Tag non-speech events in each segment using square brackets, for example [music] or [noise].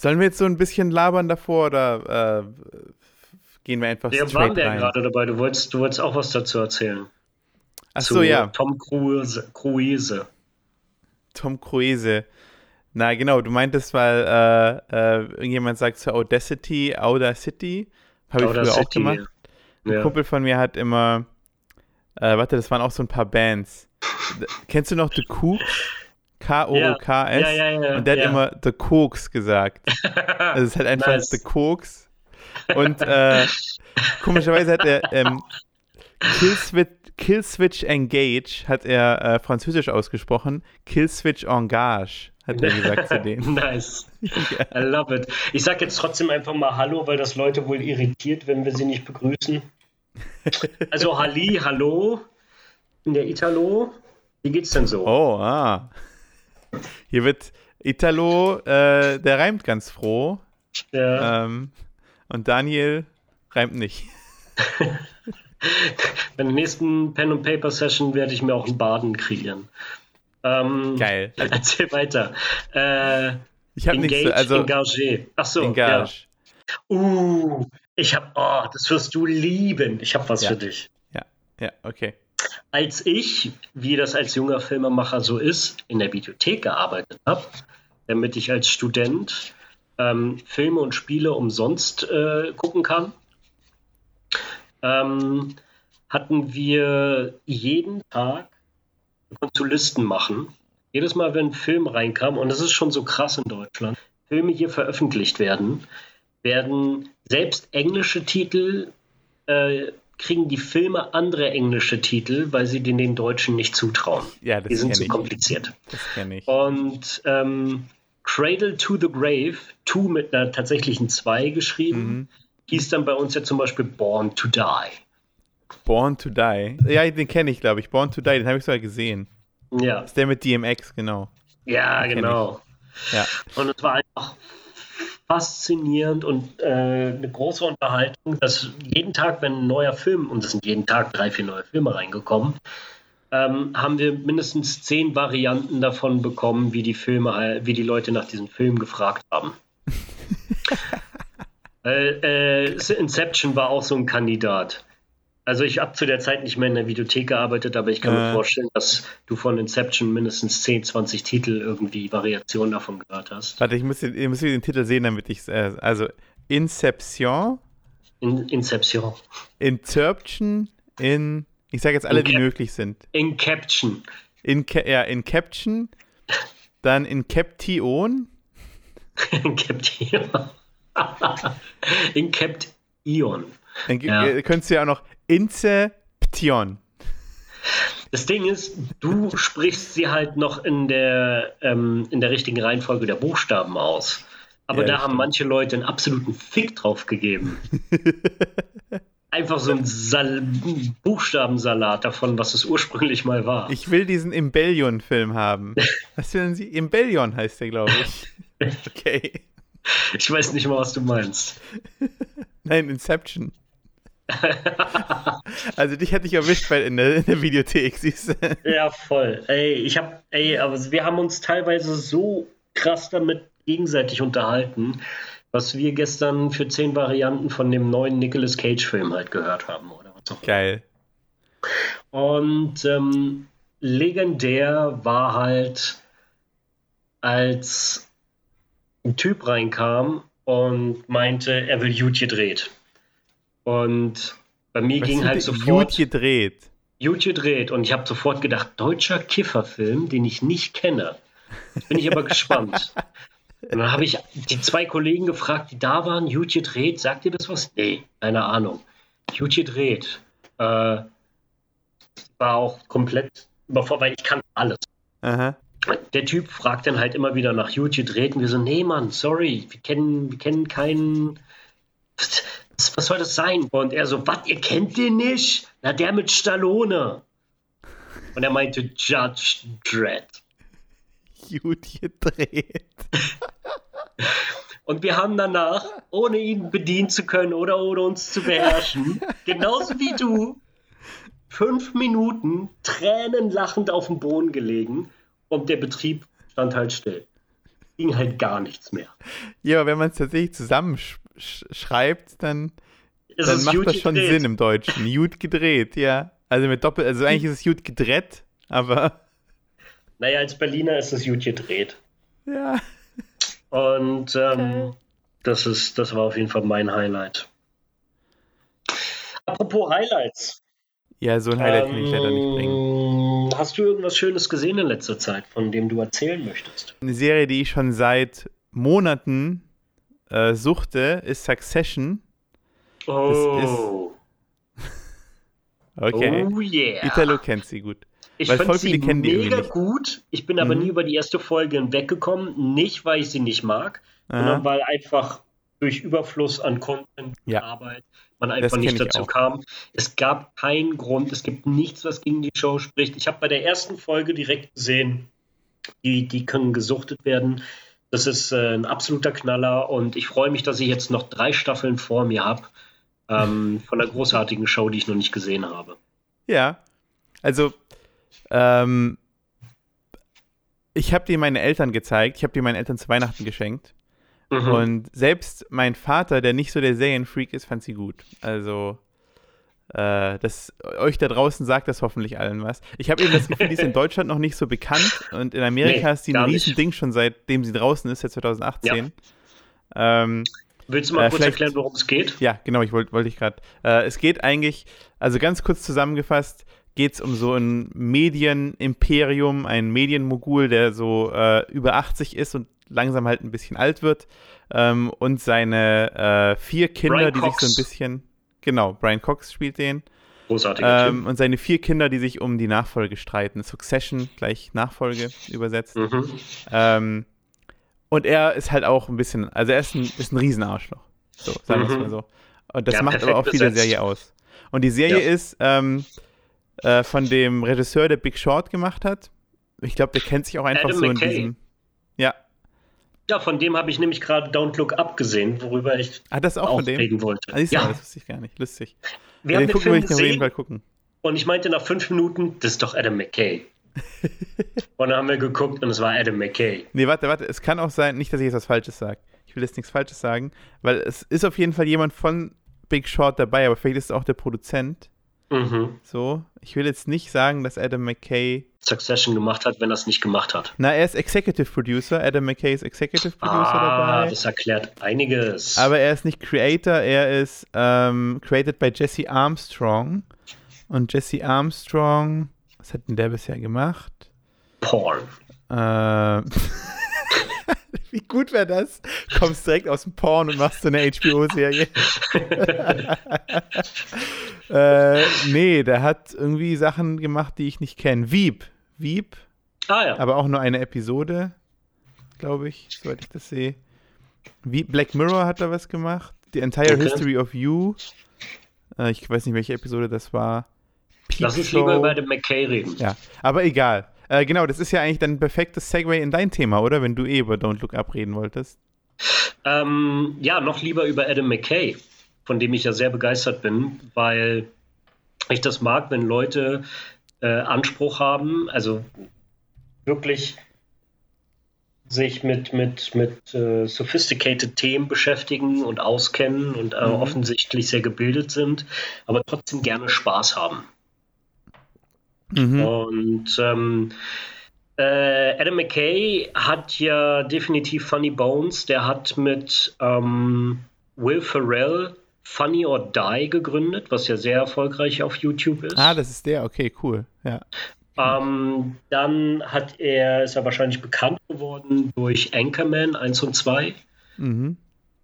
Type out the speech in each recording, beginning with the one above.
Sollen wir jetzt so ein bisschen labern davor oder äh, gehen wir einfach ja, straight waren wir rein? gerade dabei. Du wolltest, du wolltest auch was dazu erzählen. Ach Zu so, ja. Tom Cruise. Cruise. Tom Cruise. Na genau, du meintest, weil äh, äh, irgendjemand sagt zu Audacity, Audacity. Habe ich früher auch gemacht. Ein Ja. Kumpel von mir hat immer, äh, warte, das waren auch so ein paar Bands. Kennst du noch The Kooks? K-O-O-K-S? Ja, ja, ja, Und der hat immer The Cooks gesagt. [laughs] Also es ist halt einfach Nice. The Cooks. Und äh, komischerweise hat er ähm, Killswitch, Killswitch Engage, hat er äh, französisch ausgesprochen. Killswitch Engage, hat er gesagt zu denen. [laughs] nice. I love it. Ich sag jetzt trotzdem einfach mal Hallo, weil das Leute wohl irritiert, wenn wir sie nicht begrüßen. Also Halli, Hallo in der Italo. Wie geht's denn so? Oh, ah. Hier wird Italo, äh, der reimt ganz froh. Ja. Ähm, und Daniel reimt nicht. [laughs] Bei der nächsten Pen and Paper Session werde ich mir auch einen Baden kreieren. Ähm, Geil. [laughs] Erzähl weiter. Äh, Ich habe nichts, engage, zu- also engagé. Ach so, Engage. ja. Uh, ich habe, oh, das wirst du lieben. Ich habe was Ja. für dich. Ja, ja, okay. Als ich, wie das als junger Filmemacher so ist, in der Videothek gearbeitet habe, damit ich als Student ähm, Filme und Spiele umsonst äh, gucken kann, ähm, hatten wir jeden Tag, so Listen machen. Jedes Mal, wenn ein Film reinkam, und das ist schon so krass in Deutschland, Filme hier veröffentlicht werden, werden selbst englische Titel, äh, kriegen die Filme andere englische Titel, weil sie den, den Deutschen nicht zutrauen. Ja, Die das sind kenne zu ich. kompliziert. Das kenne ich. Und ähm, Cradle to the Grave, to mit einer tatsächlichen 2 geschrieben, Mhm. hieß dann bei uns ja zum Beispiel Born to Die. Born to Die. Ja, den kenne ich, glaube ich. Born to Die, den habe ich sogar gesehen. Ja, Das ist der mit DMX, genau. ja kenn genau. Ja. Und es war einfach faszinierend und äh, eine große Unterhaltung, dass jeden Tag, wenn ein neuer Film, und es sind jeden Tag drei, vier neue Filme reingekommen, ähm, haben wir mindestens zehn Varianten davon bekommen, wie die Filme, wie die Leute nach diesem Film gefragt haben. [laughs] äh, äh, Inception war auch so ein Kandidat. Also ich habe zu der Zeit nicht mehr in der Videothek gearbeitet, aber ich kann mir Äh. vorstellen, dass du von Inception mindestens 10, 20 Titel irgendwie Variationen davon gehört hast. Warte, ich muss, den, ich muss den Titel sehen, damit ich äh, Also, Inception, In, Inception. Inception, in. Ich sage jetzt alle, die Incap- möglich sind. Inception. In, ja, Inception, dann Inception, [laughs] Inception. [laughs] Inception. dann Ja. ja. könntest du ja auch noch Inception. Das Ding ist, du sprichst sie halt noch in der, ähm, in der richtigen Reihenfolge der Buchstaben aus. Aber Ja, da haben manche Leute einen absoluten Fick drauf gegeben. [laughs] Einfach so ein Sal Buchstabensalat davon, was es ursprünglich mal war. Ich will diesen Imbellion-Film haben. [laughs] Was will Sie? Imbellion heißt der, glaube ich. [laughs] Okay. Ich weiß nicht mal, was du meinst. Nein, Inception. [laughs] also dich hätte ich erwischt bei, in, der, in der Videothek, siehst du? Ja, voll. Ey, ich hab, ey, aber wir haben uns teilweise so krass damit gegenseitig unterhalten, was wir gestern für zehn Varianten von dem neuen Nicolas Cage-Film halt gehört haben, oder was auch. Geil. Und ähm, legendär war halt, als ein Typ reinkam und meinte, er will Jut gedreht. Und bei mir Was ging halt sofort Gut gedreht. Jut gedreht und ich habe sofort gedacht, deutscher Kifferfilm, den ich nicht kenne. Jetzt bin ich aber gespannt. Und [laughs] dann habe ich die zwei Kollegen gefragt, die da waren, Jut gedreht, sagt ihr das was? Nee, keine Ahnung. Jut gedreht. Äh, war auch komplett überfordert, weil ich kann alles. Aha. Der Typ fragt dann halt immer wieder nach Jut gedreht und wir so, nee Mann, sorry, wir kennen, wir kennen keinen. Was, soll das sein? Und er so, was, ihr kennt den nicht? Na, der mit Stallone. Und er meinte Judge Dredd. Gut gedreht. [laughs] Und wir haben danach, ohne ihn bedienen zu können oder ohne uns zu beherrschen, genauso wie du, fünf Minuten tränenlachend auf dem Boden gelegen und der Betrieb stand halt still. ging halt gar nichts mehr. Ja, wenn man es tatsächlich zusammenschreibt, dann, Es dann ist macht das schon gedreht. Sinn im Deutschen. Gut gedreht, ja. Also mit Doppel, also eigentlich ist es gut gedreht, aber [laughs] Naja, als Berliner ist es gut gedreht. ja. Und ähm, Okay. das, ist, das war auf jeden Fall mein Highlight. Apropos Highlights. Ja, so ein Highlight kann ich leider nicht bringen. Ähm, Hast du irgendwas Schönes gesehen in letzter Zeit, von dem du erzählen möchtest? Eine Serie, die ich schon seit Monaten äh, suchte, ist Succession. Oh, [laughs] Okay. oh yeah. Italo kennt sie gut. ich weil fand sie mega gut. Ich bin aber Mhm. nie über die erste Folge hinweggekommen. Nicht, weil ich sie nicht mag, Aha. sondern weil einfach durch Überfluss an Content, Ja. Arbeit, man einfach nicht dazu kam. Es gab keinen Grund, es gibt nichts, was gegen die Show spricht. Ich habe bei der ersten Folge direkt gesehen, die, die können gesuchtet werden. Das ist äh, ein absoluter Knaller und ich freue mich, dass ich jetzt noch drei Staffeln vor mir habe ähm, [laughs] von einer großartigen Show, die ich noch nicht gesehen habe. Ja. Also, ähm, ich habe die meine Eltern gezeigt. Ich habe die meinen Eltern zu Weihnachten geschenkt. Mhm. Und selbst mein Vater, der nicht so der Serienfreak ist, fand sie gut. Also, äh, das, euch da draußen sagt das hoffentlich allen was. Ich habe eben das Gefühl, die ist in [laughs] Deutschland noch nicht so bekannt und in Amerika Nee, ist die ein. Riesending schon seitdem sie draußen ist, seit 2018. Ähm, Willst du mal äh, kurz erklären, worum es geht? ja, genau, ich wollte wollte ich gerade. Äh, es geht eigentlich, also ganz kurz zusammengefasst, geht es um so ein Medienimperium, ein Medienmogul, der so äh, über 80 ist und langsam halt ein bisschen alt wird. Ähm, und seine äh, vier Kinder, Brian die sich so Cox. ein bisschen. Genau, Brian Cox spielt den. Großartiger Ähm, und seine vier Kinder, die sich um die Nachfolge streiten. Succession, gleich Nachfolge übersetzt. Mhm. Ähm, und er ist halt auch ein bisschen, also er ist ein, ist ein Riesenarschloch. So, sagen wir es Mhm. mal so. Und das Ja, macht aber auch viel der besetzt. Serie aus. Und die Serie Ja. ist ähm, äh, von dem Regisseur, der Big Short gemacht hat. Ich glaube, der kennt sich auch einfach Adam so in McKay. diesem. Ja. Ja, von dem habe ich nämlich gerade Don't Look Up gesehen, worüber ich Ah, das auch reden wollte. Mal, ja, das wusste ich gar nicht. Lustig. wir Ja, haben den den Film ich auf jeden gesehen Fall gucken. und ich meinte nach fünf Minuten, das ist doch Adam McKay. [laughs] und dann haben wir geguckt und es war Adam McKay. Nee, warte, warte. Es kann auch sein, nicht, dass ich jetzt was Falsches sage. Ich will jetzt nichts Falsches sagen, weil es ist auf jeden Fall jemand von Big Short dabei, aber vielleicht ist es auch der Produzent. Mhm. So. Ich will jetzt nicht sagen, dass Adam McKay Succession gemacht hat, wenn er es nicht gemacht hat. Na, er ist Executive Producer. Adam McKay ist Executive Producer Ah, dabei. das erklärt einiges. Aber er ist nicht Creator, er ist ähm, created by Jesse Armstrong. Und Jesse Armstrong, was hat denn der bisher gemacht? Porn. Ähm, [laughs] [laughs] Wie gut wäre das? Kommst direkt aus dem Porn und machst so eine HBO-Serie. [laughs] äh, nee, der hat irgendwie Sachen gemacht, die ich nicht kenne. Veep. Veep Ah ja. aber auch nur eine Episode, glaube ich, soweit ich das sehe. Wie Black Mirror hat da was gemacht. The Entire Okay. History of You. Äh, ich weiß nicht, welche Episode das war. Peep Lass uns lieber über den McKay reden. Ja, aber egal. Äh, genau, das ist ja eigentlich dann ein perfektes Segway in dein Thema, oder? Wenn du eh über Don't Look Up reden wolltest. Ähm, ja, noch lieber über Adam McKay, von dem ich ja sehr begeistert bin, weil ich das mag, wenn Leute äh, Anspruch haben, also wirklich sich mit, mit, mit äh, sophisticated Themen beschäftigen und auskennen und äh, Mhm. offensichtlich sehr gebildet sind, aber trotzdem gerne Spaß haben. Mhm. Und ähm, äh, Adam McKay hat ja definitiv Funny Bones. Der hat mit ähm, Will Ferrell Funny or Die gegründet, was ja sehr erfolgreich auf YouTube ist. Ah, das ist der, okay, cool. Ja. ähm, dann hat er, ist er wahrscheinlich bekannt geworden durch Anchorman 1 und 2. Mhm.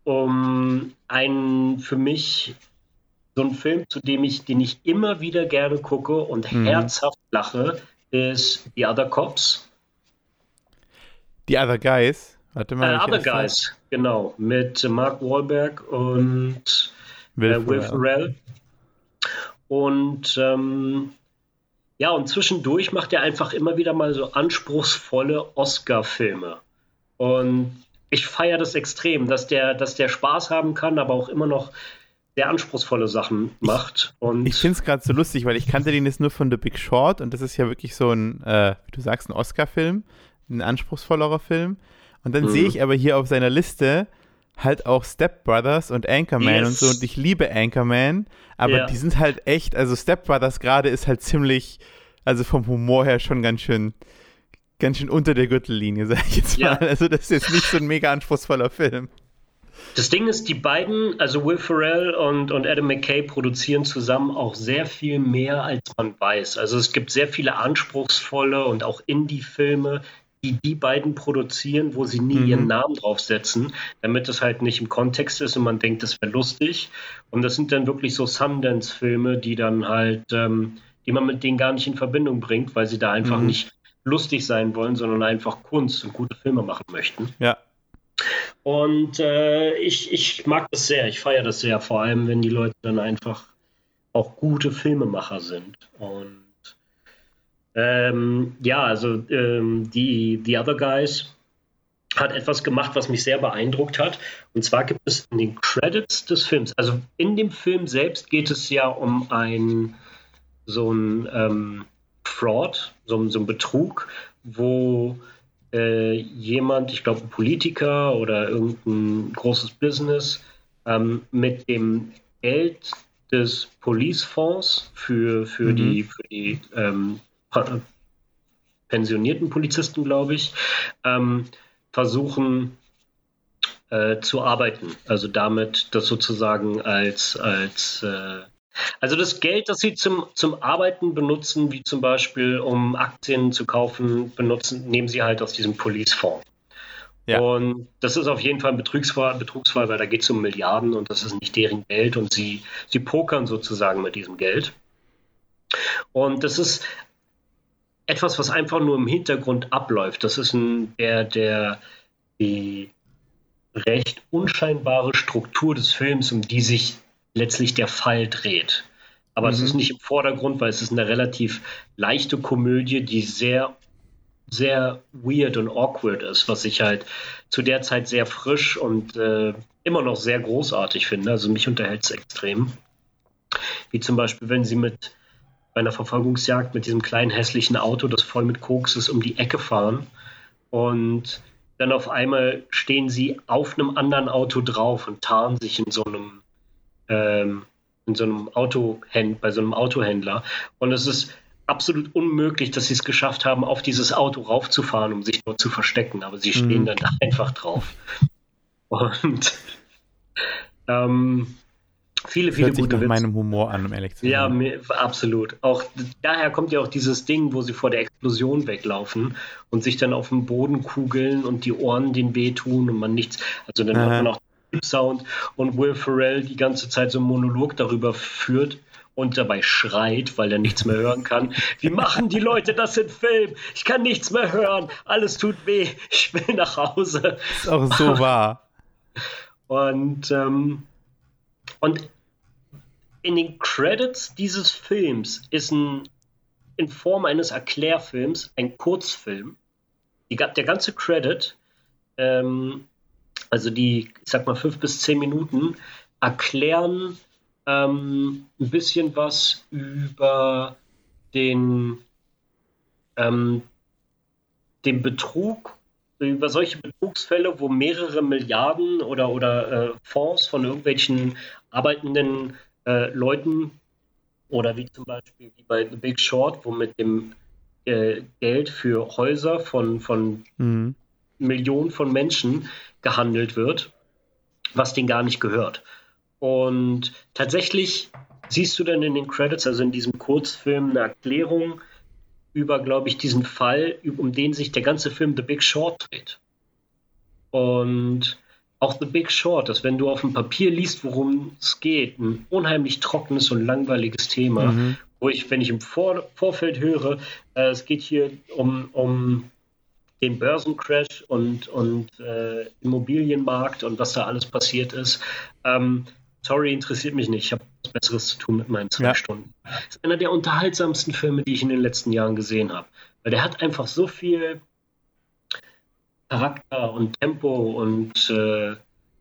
Um ein für mich so ein Film, zu dem ich, den ich immer wieder gerne gucke und Mhm. herzhaft lache, ist The Other Cops. Die Other Guys. Warte Äh, mal. welche Other ist das? Guys, genau, mit Mark Wahlberg und Will, äh, Will. Ferrell. Und ähm, ja, und zwischendurch macht er einfach immer wieder mal so anspruchsvolle Oscar-Filme. Und ich feiere das extrem, dass der, dass der Spaß haben kann, aber auch immer noch sehr anspruchsvolle Sachen macht. Und Ich finde es gerade so lustig, weil ich kannte den jetzt nur von The Big Short und das ist ja wirklich so ein, äh, wie du sagst, ein Oscar-Film, ein anspruchsvollerer Film. Und dann mhm. sehe ich aber hier auf seiner Liste halt auch Step Brothers und Anchorman yes. und so. Und ich liebe Anchorman, aber ja. die sind halt echt, also Step Brothers gerade ist halt ziemlich, also vom Humor her schon ganz schön, ganz schön unter der Gürtellinie, sag ich jetzt mal. Also das ist jetzt nicht so ein mega anspruchsvoller Film. Das Ding ist, die beiden, also Will Ferrell und, und Adam McKay, produzieren zusammen auch sehr viel mehr, als man weiß. Also es gibt sehr viele anspruchsvolle und auch Indie-Filme, die die beiden produzieren, wo sie nie mhm. ihren Namen draufsetzen, damit es halt nicht im Kontext ist und man denkt, das wäre lustig. Und das sind dann wirklich so Sundance-Filme, die dann halt, ähm, die man mit denen gar nicht in Verbindung bringt, weil sie da einfach mhm. nicht lustig sein wollen, sondern einfach Kunst und gute Filme machen möchten. Ja. Und äh, ich, ich mag das sehr, ich feiere das sehr, vor allem wenn die Leute dann einfach auch gute Filmemacher sind. Und ähm, ja, also ähm, die The Other Guys hat etwas gemacht, was mich sehr beeindruckt hat. Und zwar gibt es in den Credits des Films, also in dem Film selbst geht es ja um ein so ein ähm, Fraud, so, so ein Betrug, wo äh, jemand, ich glaube ein Politiker oder irgendein großes Business, ähm, mit dem Geld des Policefonds für, für mhm. die, für die ähm, pensionierten Polizisten, glaube ich, ähm, versuchen äh, zu arbeiten. Also damit das sozusagen als, als äh, also das Geld, das sie zum, zum Arbeiten benutzen, wie zum Beispiel um Aktien zu kaufen, benutzen, nehmen sie halt aus diesem Policefonds. Ja. Und das ist auf jeden Fall ein Betrugsfall, Betrugsfall weil da geht es um Milliarden und das ist nicht deren Geld und sie, sie pokern sozusagen mit diesem Geld. Und das ist etwas, was einfach nur im Hintergrund abläuft. Das ist ein, der, der, die recht unscheinbare Struktur des Films, um die sich letztlich der Fall dreht. Aber mhm. es ist nicht im Vordergrund, weil es ist eine relativ leichte Komödie, die sehr, sehr weird und awkward ist, was ich halt zu der Zeit sehr frisch und äh, immer noch sehr großartig finde. Also mich unterhält es extrem. Wie zum Beispiel, wenn sie mit bei einer Verfolgungsjagd mit diesem kleinen hässlichen Auto, das voll mit Koks ist, um die Ecke fahren. Und dann auf einmal stehen sie auf einem anderen Auto drauf und tarnen sich in so einem, ähm, in so einem Autohänd bei so einem Autohändler. Und es ist absolut unmöglich, dass sie es geschafft haben, auf dieses Auto raufzufahren, um sich dort zu verstecken. Aber sie stehen mhm. dann einfach drauf. Und ähm, Viele, viele Hört gute sich nach meinem Humor an, um ehrlich zu sein. Ja, mir, absolut. Auch daher kommt ja auch dieses Ding, wo sie vor der Explosion weglaufen und sich dann auf dem Boden kugeln und die Ohren den wehtun und man nichts. Also dann Aha. hat man auch Sound und Will Ferrell die ganze Zeit so einen Monolog darüber führt und dabei schreit, weil er nichts mehr hören kann. Wie machen die Leute das im Film? Ich kann nichts mehr hören. Alles tut weh. Ich will nach Hause. Ist auch so [laughs] wahr. Und, ähm, und in den Credits dieses Films ist ein, in Form eines Erklärfilms ein Kurzfilm. Die, der ganze Credit, ähm, also die, ich sag mal, fünf bis zehn Minuten, erklären ähm, ein bisschen was über den, ähm, den Betrug, über solche Betrugsfälle, wo mehrere Milliarden oder, oder äh, Fonds von irgendwelchen arbeitenden äh, Leuten oder wie zum Beispiel wie bei The Big Short, wo mit dem äh, Geld für Häuser von, von mhm. Millionen von Menschen gehandelt wird, was denen gar nicht gehört. Und tatsächlich siehst du dann in den Credits, also in diesem Kurzfilm, eine Erklärung über, glaube ich, diesen Fall, um den sich der ganze Film The Big Short dreht. Und auch The Big Short, dass wenn du auf dem Papier liest, worum es geht, ein unheimlich trockenes und langweiliges Thema, mhm. wo ich, wenn ich im Vor Vorfeld höre, äh, es geht hier um, um den Börsencrash und, und äh, Immobilienmarkt und was da alles passiert ist. Ähm, sorry, interessiert mich nicht. Ich habe was Besseres zu tun mit meinen zwei ja. Stunden. Das ist einer der unterhaltsamsten Filme, die ich in den letzten Jahren gesehen habe. Weil der hat einfach so viel Charakter und Tempo und äh,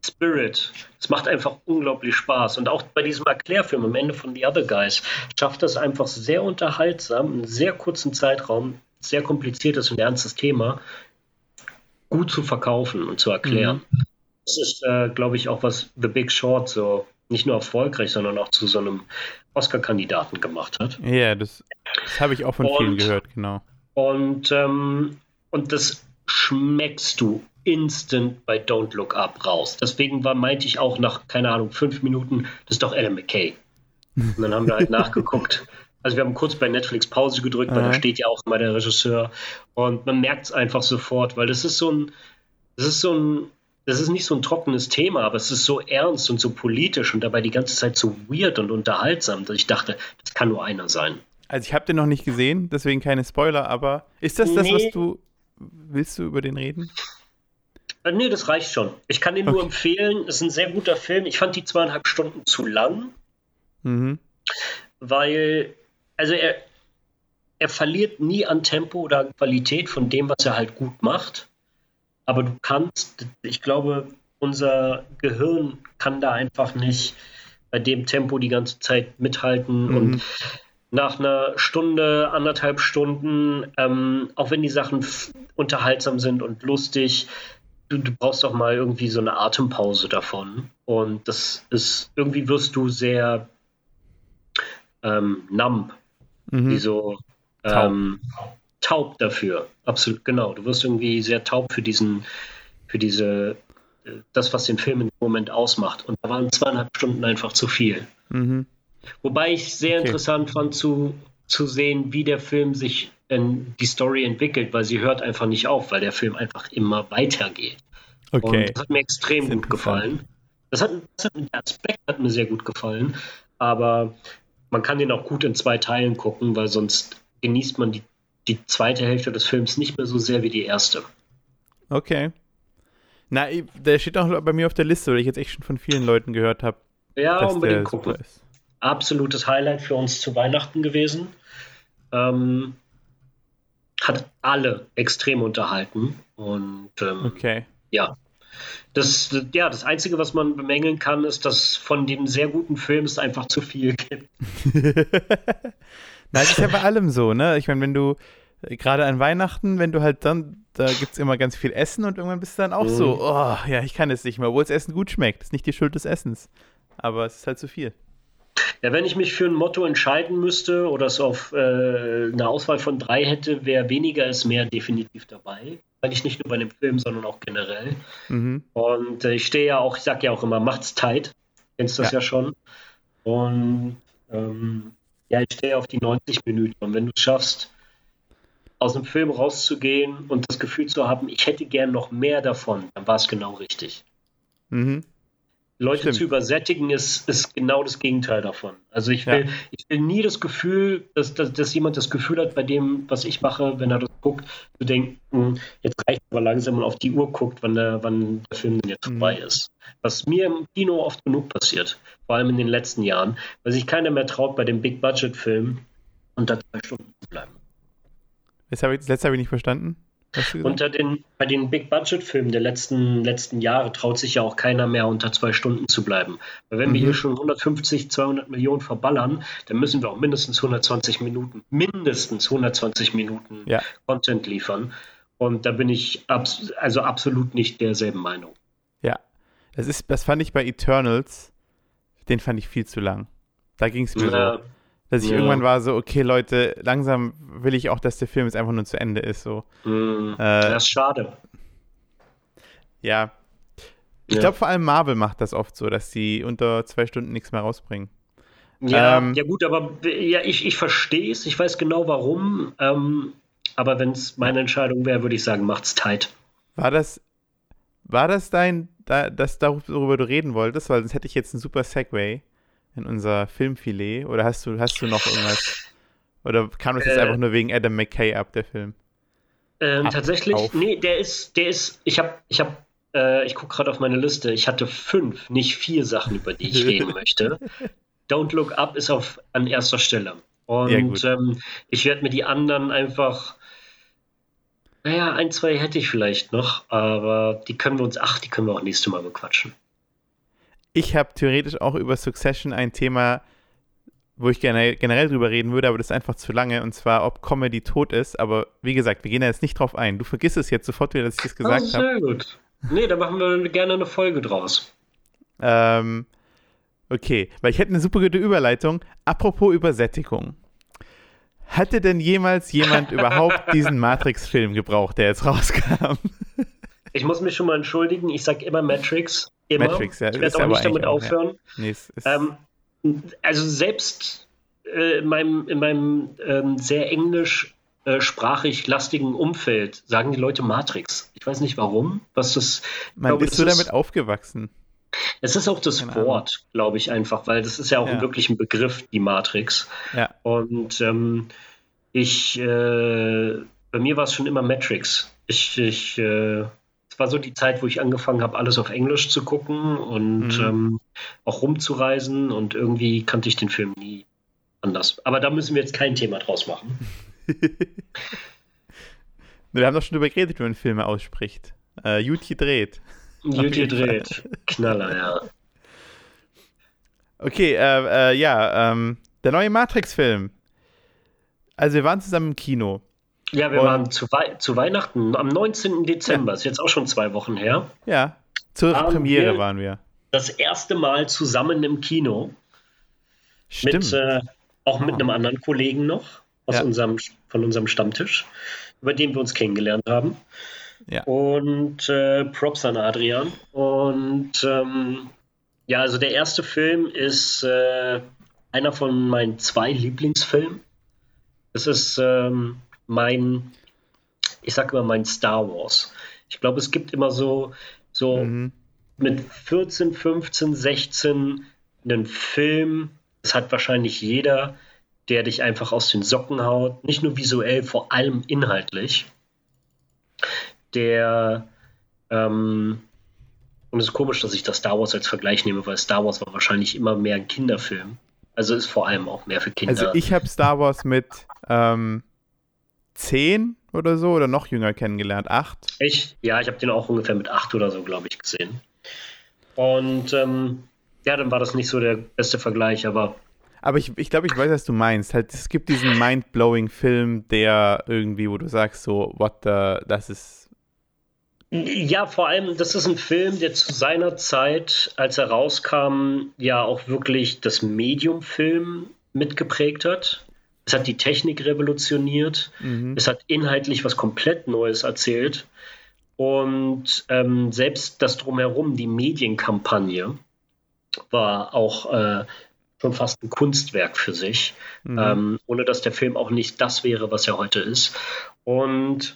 Spirit. Es macht einfach unglaublich Spaß. Und auch bei diesem Erklärfilm am Ende von The Other Guys schafft das einfach sehr unterhaltsam, einen sehr kurzen Zeitraum, sehr kompliziertes und ernstes Thema, gut zu verkaufen und zu erklären. Mhm. Das ist, äh, glaube ich, auch was The Big Short so nicht nur erfolgreich, sondern auch zu so einem Oscar-Kandidaten gemacht hat. Ja, das, das habe ich auch von und, vielen gehört, genau. Und, ähm, und das schmeckst du instant bei Don't Look Up raus. Deswegen war, meinte ich auch nach, keine Ahnung, fünf Minuten, das ist doch Adam McKay. Und dann haben wir halt [laughs] nachgeguckt. Also wir haben kurz bei Netflix Pause gedrückt, weil da steht ja auch immer der Regisseur. Und man merkt es einfach sofort, weil das ist so ein, das ist so ein, das ist nicht so ein trockenes Thema, aber es ist so ernst und so politisch und dabei die ganze Zeit so weird und unterhaltsam, dass ich dachte, das kann nur einer sein. Also ich habe den noch nicht gesehen, deswegen keine Spoiler, aber ist das das, was du, willst du über den reden? Äh, nee, das reicht schon. Ich kann den okay. nur empfehlen. Es ist ein sehr guter Film. Ich fand die zweieinhalb Stunden zu lang, mhm. weil, also er, er verliert nie an Tempo oder an Qualität von dem, was er halt gut macht aber du kannst, ich glaube, unser Gehirn kann da einfach nicht bei dem Tempo die ganze Zeit mithalten mhm. und nach einer Stunde, anderthalb Stunden, ähm, auch wenn die Sachen unterhaltsam sind und lustig, du, du, brauchst doch mal irgendwie so eine Atempause davon. Und das ist, irgendwie wirst du sehr ähm, numb, mhm. wie so ähm, taub dafür. Absolut, genau. Du wirst irgendwie sehr taub für diesen, für diese, äh, das, was den Film im Moment ausmacht. Und da waren zweieinhalb Stunden einfach zu viel. Mhm. Wobei ich sehr okay. interessant fand zu, zu sehen, wie der Film sich in die Story entwickelt, weil sie hört einfach nicht auf, weil der Film einfach immer weitergeht. Okay. Und das hat mir extrem gut gefallen. Das hat, das hat, der Aspekt hat mir sehr gut gefallen, aber man kann den auch gut in zwei Teilen gucken, weil sonst genießt man die die zweite Hälfte des Films nicht mehr so sehr wie die erste. Okay. Na, der steht auch bei mir auf der Liste, weil ich jetzt echt schon von vielen Leuten gehört habe. Ja, unbedingt gucken. Ist. Absolutes Highlight für uns zu Weihnachten gewesen. Ähm, hat alle extrem unterhalten. Und ähm, okay. ja. Das, ja, das Einzige, was man bemängeln kann, ist, dass von dem sehr guten Film es einfach zu viel gibt. [laughs] Na, das ist ja bei allem so, ne? Ich meine, wenn du, äh, gerade an Weihnachten, wenn du halt dann, da gibt es immer ganz viel Essen und irgendwann bist du dann auch mhm. so, oh, ja, ich kann es nicht mehr, obwohl das Essen gut schmeckt. Das ist nicht die Schuld des Essens. Aber es ist halt zu viel. Ja, wenn ich mich für ein Motto entscheiden müsste oder es auf äh, eine Auswahl von drei hätte, wäre weniger ist mehr definitiv dabei. Eigentlich nicht nur bei dem Film, sondern auch generell. Mhm. Und äh, ich stehe ja auch, ich sage ja auch immer, macht's tight. Kennst du das ja, ja schon. Und ähm, ja, ich stehe auf die 90 Minuten. Und wenn du es schaffst, aus dem Film rauszugehen und das Gefühl zu haben, ich hätte gern noch mehr davon, dann war es genau richtig. Mhm. Leute Stimmt. zu übersättigen ist, ist genau das Gegenteil davon. Also ich will, ja. ich will nie das Gefühl, dass, dass, dass, jemand das Gefühl hat, bei dem, was ich mache, wenn er das guckt, zu denken, jetzt reicht aber langsam und auf die Uhr guckt, wann der, wann der Film denn jetzt mhm. vorbei ist. Was mir im Kino oft genug passiert, vor allem in den letzten Jahren, weil sich keiner mehr traut, bei dem Big-Budget-Film unter zwei Stunden zu bleiben. Das, habe ich, das letzte habe ich nicht verstanden. Unter den, bei den Big-Budget-Filmen der letzten, letzten Jahre traut sich ja auch keiner mehr unter zwei Stunden zu bleiben. Weil wenn mhm. wir hier schon 150, 200 Millionen verballern, dann müssen wir auch mindestens 120 Minuten, mindestens 120 Minuten ja. Content liefern. Und da bin ich abs also absolut nicht derselben Meinung. Ja, das, ist, das fand ich bei Eternals, den fand ich viel zu lang. Da ging es mir ja. so dass ich ja. irgendwann war so, okay, Leute, langsam will ich auch, dass der Film jetzt einfach nur zu Ende ist. So. Mm, äh, das ist schade. Ja. Ich ja. glaube, vor allem Marvel macht das oft so, dass sie unter zwei Stunden nichts mehr rausbringen. Ja, ähm, ja gut, aber ja, ich, ich verstehe es, ich weiß genau warum. Ähm, aber wenn es meine Entscheidung wäre, würde ich sagen, macht's tight. War das, war das dein, da, das darüber du reden wolltest? Weil sonst hätte ich jetzt einen super Segway in unser Filmfilet? Oder hast du, hast du noch irgendwas? Oder kam das jetzt äh, einfach nur wegen Adam McKay ab, der Film? Ähm, ab, tatsächlich, auf. nee, der ist, der ist, ich habe, ich habe, äh, ich gucke gerade auf meine Liste, ich hatte fünf, nicht vier Sachen, über die ich reden [laughs] möchte. Don't Look Up ist auf an erster Stelle. Und ja, ähm, ich werde mir die anderen einfach, naja, ein, zwei hätte ich vielleicht noch, aber die können wir uns, ach, die können wir auch nächstes Mal bequatschen ich habe theoretisch auch über Succession ein Thema, wo ich gerne, generell drüber reden würde, aber das ist einfach zu lange, und zwar, ob Comedy tot ist. Aber wie gesagt, wir gehen da jetzt nicht drauf ein. Du vergisst es jetzt sofort wieder, dass ich das gesagt habe. Sehr gut. Nee, da machen wir gerne eine Folge draus. Ähm, okay, weil ich hätte eine super gute Überleitung. Apropos Übersättigung. Hatte denn jemals jemand [laughs] überhaupt diesen Matrix-Film gebraucht, der jetzt rauskam? [laughs] Ich muss mich schon mal entschuldigen, ich sage immer Matrix. Immer. Matrix, ja. Ich werde auch nicht damit auch, aufhören. Ja. Nee, Ähm, also selbst äh, in meinem, in meinem ähm, sehr englischsprachig lastigen Umfeld sagen die Leute Matrix. Ich weiß nicht warum. Was das, Man glaube, ist das so ist- damit aufgewachsen. es ist auch das Keine Ahnung. Wort, glaube ich einfach, weil das ist ja auch Ja. ein Begriff, die Matrix. Ja. Und ähm, ich, äh, bei mir war es schon immer Matrix. Ich, ich, äh, es war so die Zeit, wo ich angefangen habe, alles auf Englisch zu gucken und Mhm. ähm, auch rumzureisen und irgendwie kannte ich den Film nie anders. Aber da müssen wir jetzt kein Thema draus machen. [laughs] Wir haben doch schon drüber geredet, wie man Filme ausspricht. Äh, Juti dreht. Juti dreht. Knaller, ja. [laughs] Okay, äh, äh, ja, ähm, der neue Matrix-Film. Also wir waren zusammen im Kino. Ja, wir Und- waren zu, Wei zu Weihnachten am 19. Dezember, ist jetzt auch schon zwei Wochen her. Ja, zur Haben Premiere wir- waren wir. Das erste Mal zusammen im Kino. Stimmt. Mit, äh, auch mit einem anderen Kollegen noch aus Ja. unserem, von unserem Stammtisch, über den wir uns kennengelernt haben. Ja. Und äh, Props an Adrian. Und ähm, ja, also der erste Film ist äh, einer von meinen zwei Lieblingsfilmen. Es ist ähm, mein, ich sag immer mein Star Wars. Ich glaube, es gibt immer so, so Mhm. mit 14, 15, 16 einen Film, das hat wahrscheinlich jeder, der dich einfach aus den Socken haut, nicht nur visuell, vor allem inhaltlich, der, ähm, und es ist komisch, dass ich das Star Wars als Vergleich nehme, weil Star Wars war wahrscheinlich immer mehr ein Kinderfilm. Also ist vor allem auch mehr für Kinder. Also ich habe Star Wars mit ähm, 10 oder so oder noch jünger kennengelernt. Acht. Ich, ja, ich habe den auch ungefähr mit acht oder so, glaube ich, gesehen. Und ähm, ja, dann war das nicht so der beste Vergleich, aber Aber ich, ich glaube, ich weiß, was du meinst. Halt, es gibt diesen mind-blowing Film, der irgendwie, wo du sagst, so, what the, das ist. ja, vor allem, das ist ein Film, der zu seiner Zeit, als er rauskam, ja auch wirklich das Medium-Film mitgeprägt hat. Es hat die Technik revolutioniert. Mhm. Es hat inhaltlich was komplett Neues erzählt. Und ähm, selbst das Drumherum, die Medienkampagne, war auch äh, schon fast ein Kunstwerk für sich. Mhm. Ähm, ohne dass der Film auch nicht das wäre, was er heute ist. Und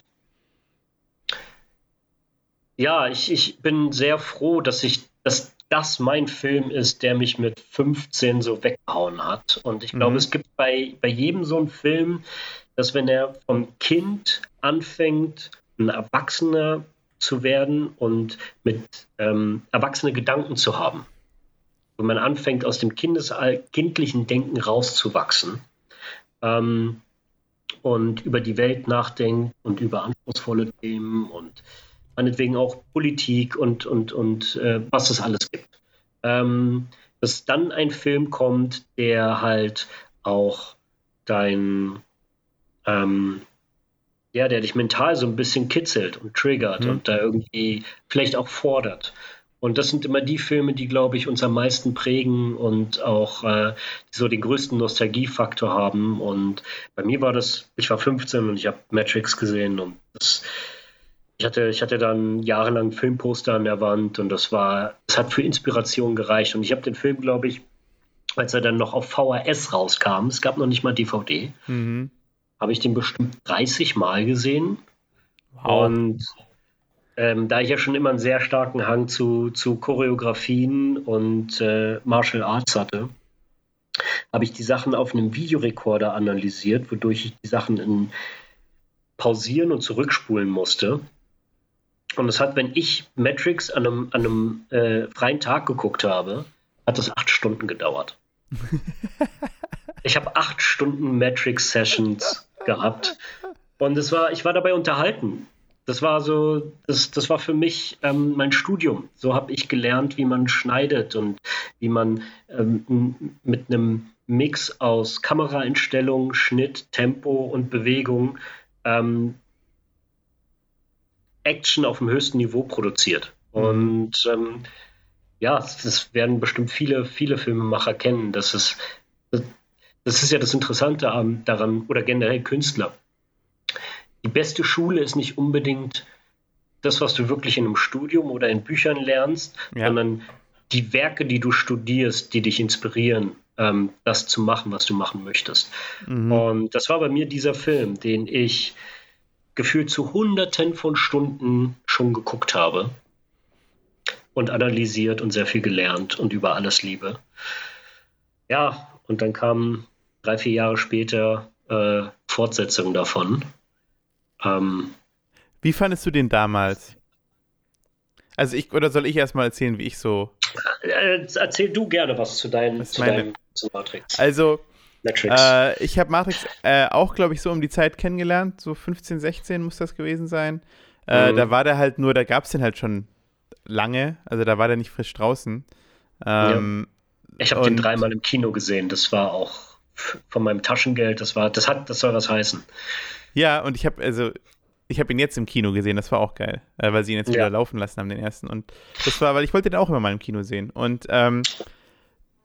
ja, ich, ich bin sehr froh, dass ich, dass das mein Film ist, der mich mit 15 so weggehauen hat. Und ich glaube, Mhm. es gibt bei, bei jedem so einen Film, dass wenn er vom Kind anfängt, ein Erwachsener zu werden und mit ähm, erwachsene Gedanken zu haben, wenn man anfängt, aus dem kindlichen Denken rauszuwachsen ähm, und über die Welt nachdenkt und über anspruchsvolle Themen und meinetwegen auch Politik und, und, und äh, was es alles gibt. Ähm, dass dann ein Film kommt, der halt auch dein, ähm, ja, der dich mental so ein bisschen kitzelt und triggert Mhm. und da irgendwie vielleicht auch fordert. Und das sind immer die Filme, die, glaube ich, uns am meisten prägen und auch äh, so den größten Nostalgiefaktor haben. Und bei mir war das, ich war 15 und ich habe Matrix gesehen und das, ich hatte, ich hatte dann jahrelang Filmposter an der Wand und das war, es hat für Inspiration gereicht. Und ich habe den Film, glaube ich, als er dann noch auf VHS rauskam, es gab noch nicht mal DVD, Mhm. habe ich den bestimmt 30 Mal gesehen. Wow. Und ähm, da ich ja schon immer einen sehr starken Hang zu, zu Choreografien und äh, Martial Arts hatte, habe ich die Sachen auf einem Videorekorder analysiert, wodurch ich die Sachen in pausieren und zurückspulen musste. Und es hat, wenn ich Matrix an einem, an einem äh, freien Tag geguckt habe, hat das acht Stunden gedauert. [laughs] ich habe acht Stunden Matrix-Sessions gehabt. Und es war, ich war dabei unterhalten. Das war so, das, das war für mich ähm, mein Studium. So habe ich gelernt, wie man schneidet und wie man ähm, mit einem Mix aus Kameraeinstellung, Schnitt, Tempo und Bewegung ähm, Action auf dem höchsten Niveau produziert. Mhm. Und ähm, ja, das werden bestimmt viele, viele Filmemacher kennen. Das ist, das ist ja das Interessante daran, oder generell Künstler. Die beste Schule ist nicht unbedingt das, was du wirklich in einem Studium oder in Büchern lernst, ja. sondern die Werke, die du studierst, die dich inspirieren, ähm, das zu machen, was du machen möchtest. Mhm. Und das war bei mir dieser Film, den ich gefühlt zu Hunderten von Stunden schon geguckt habe und analysiert und sehr viel gelernt und über alles liebe. Ja, und dann kamen drei, vier Jahre später äh, Fortsetzungen davon. Ähm, wie fandest du den damals? Also ich, oder soll ich erstmal erzählen, wie ich so. Äh, erzähl du gerne was zu deinem, zu deinem zu Matrix. Also, äh, ich habe Matrix äh, auch, glaube ich, so um die Zeit kennengelernt. So 15, 16 muss das gewesen sein. Äh, mhm. Da war der halt nur, da gab es den halt schon lange. Also da war der nicht frisch draußen. Ähm, ja. Ich habe den dreimal im Kino gesehen. Das war auch von meinem Taschengeld. Das war, das hat, das soll was heißen. Ja, und ich habe, also ich habe ihn jetzt im Kino gesehen, das war auch geil, äh, weil sie ihn jetzt ja. wieder laufen lassen haben, den ersten. Und das war, weil ich wollte den auch immer mal im Kino sehen. Und ähm,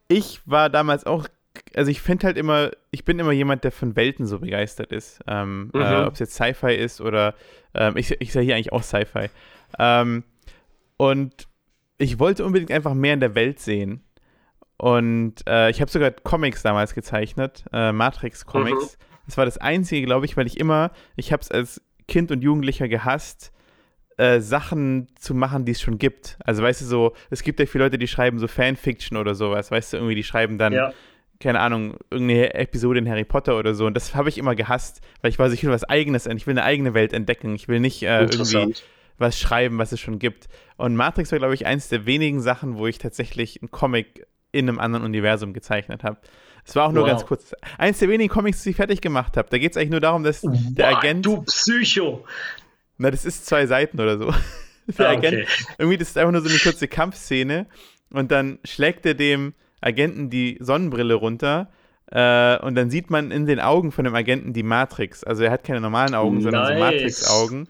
ich war damals auch, also ich finde halt immer, ich bin immer jemand, der von Welten so begeistert ist. Ähm, äh, mhm. äh, Ob es jetzt Sci-Fi ist oder ähm, ich, ich sage hier eigentlich auch Sci-Fi. Ähm, und ich wollte unbedingt einfach mehr in der Welt sehen. Und äh, ich habe sogar Comics damals gezeichnet, äh, Matrix-Comics. Mhm. Das war das Einzige, glaube ich, weil ich immer, ich habe es als Kind und Jugendlicher gehasst, äh, Sachen zu machen, die es schon gibt. Also weißt du so, es gibt ja viele Leute, die schreiben so Fanfiction oder sowas, weißt du, irgendwie, die schreiben dann, ja. Keine Ahnung, irgendeine Episode in Harry Potter oder so. Und das habe ich immer gehasst, weil ich weiß, ich will was eigenes, ich will eine eigene Welt entdecken. Ich will nicht äh, irgendwie was schreiben, was es schon gibt. Und Matrix war, glaube ich, eins der wenigen Sachen, wo ich tatsächlich einen Comic in einem anderen Universum gezeichnet habe. Es war auch nur wow. ganz kurz. Eins der wenigen Comics, die ich fertig gemacht habe. Da geht es eigentlich nur darum, dass wow, der Agent. Du Psycho! Na, das ist zwei Seiten oder so. [laughs] Der ah, Agent, okay. irgendwie, das ist einfach nur so eine kurze Kampfszene und dann schlägt er dem Agenten die Sonnenbrille runter äh, und dann sieht man in den Augen von dem Agenten die Matrix. Also er hat keine normalen Augen, nice. sondern so Matrix-Augen.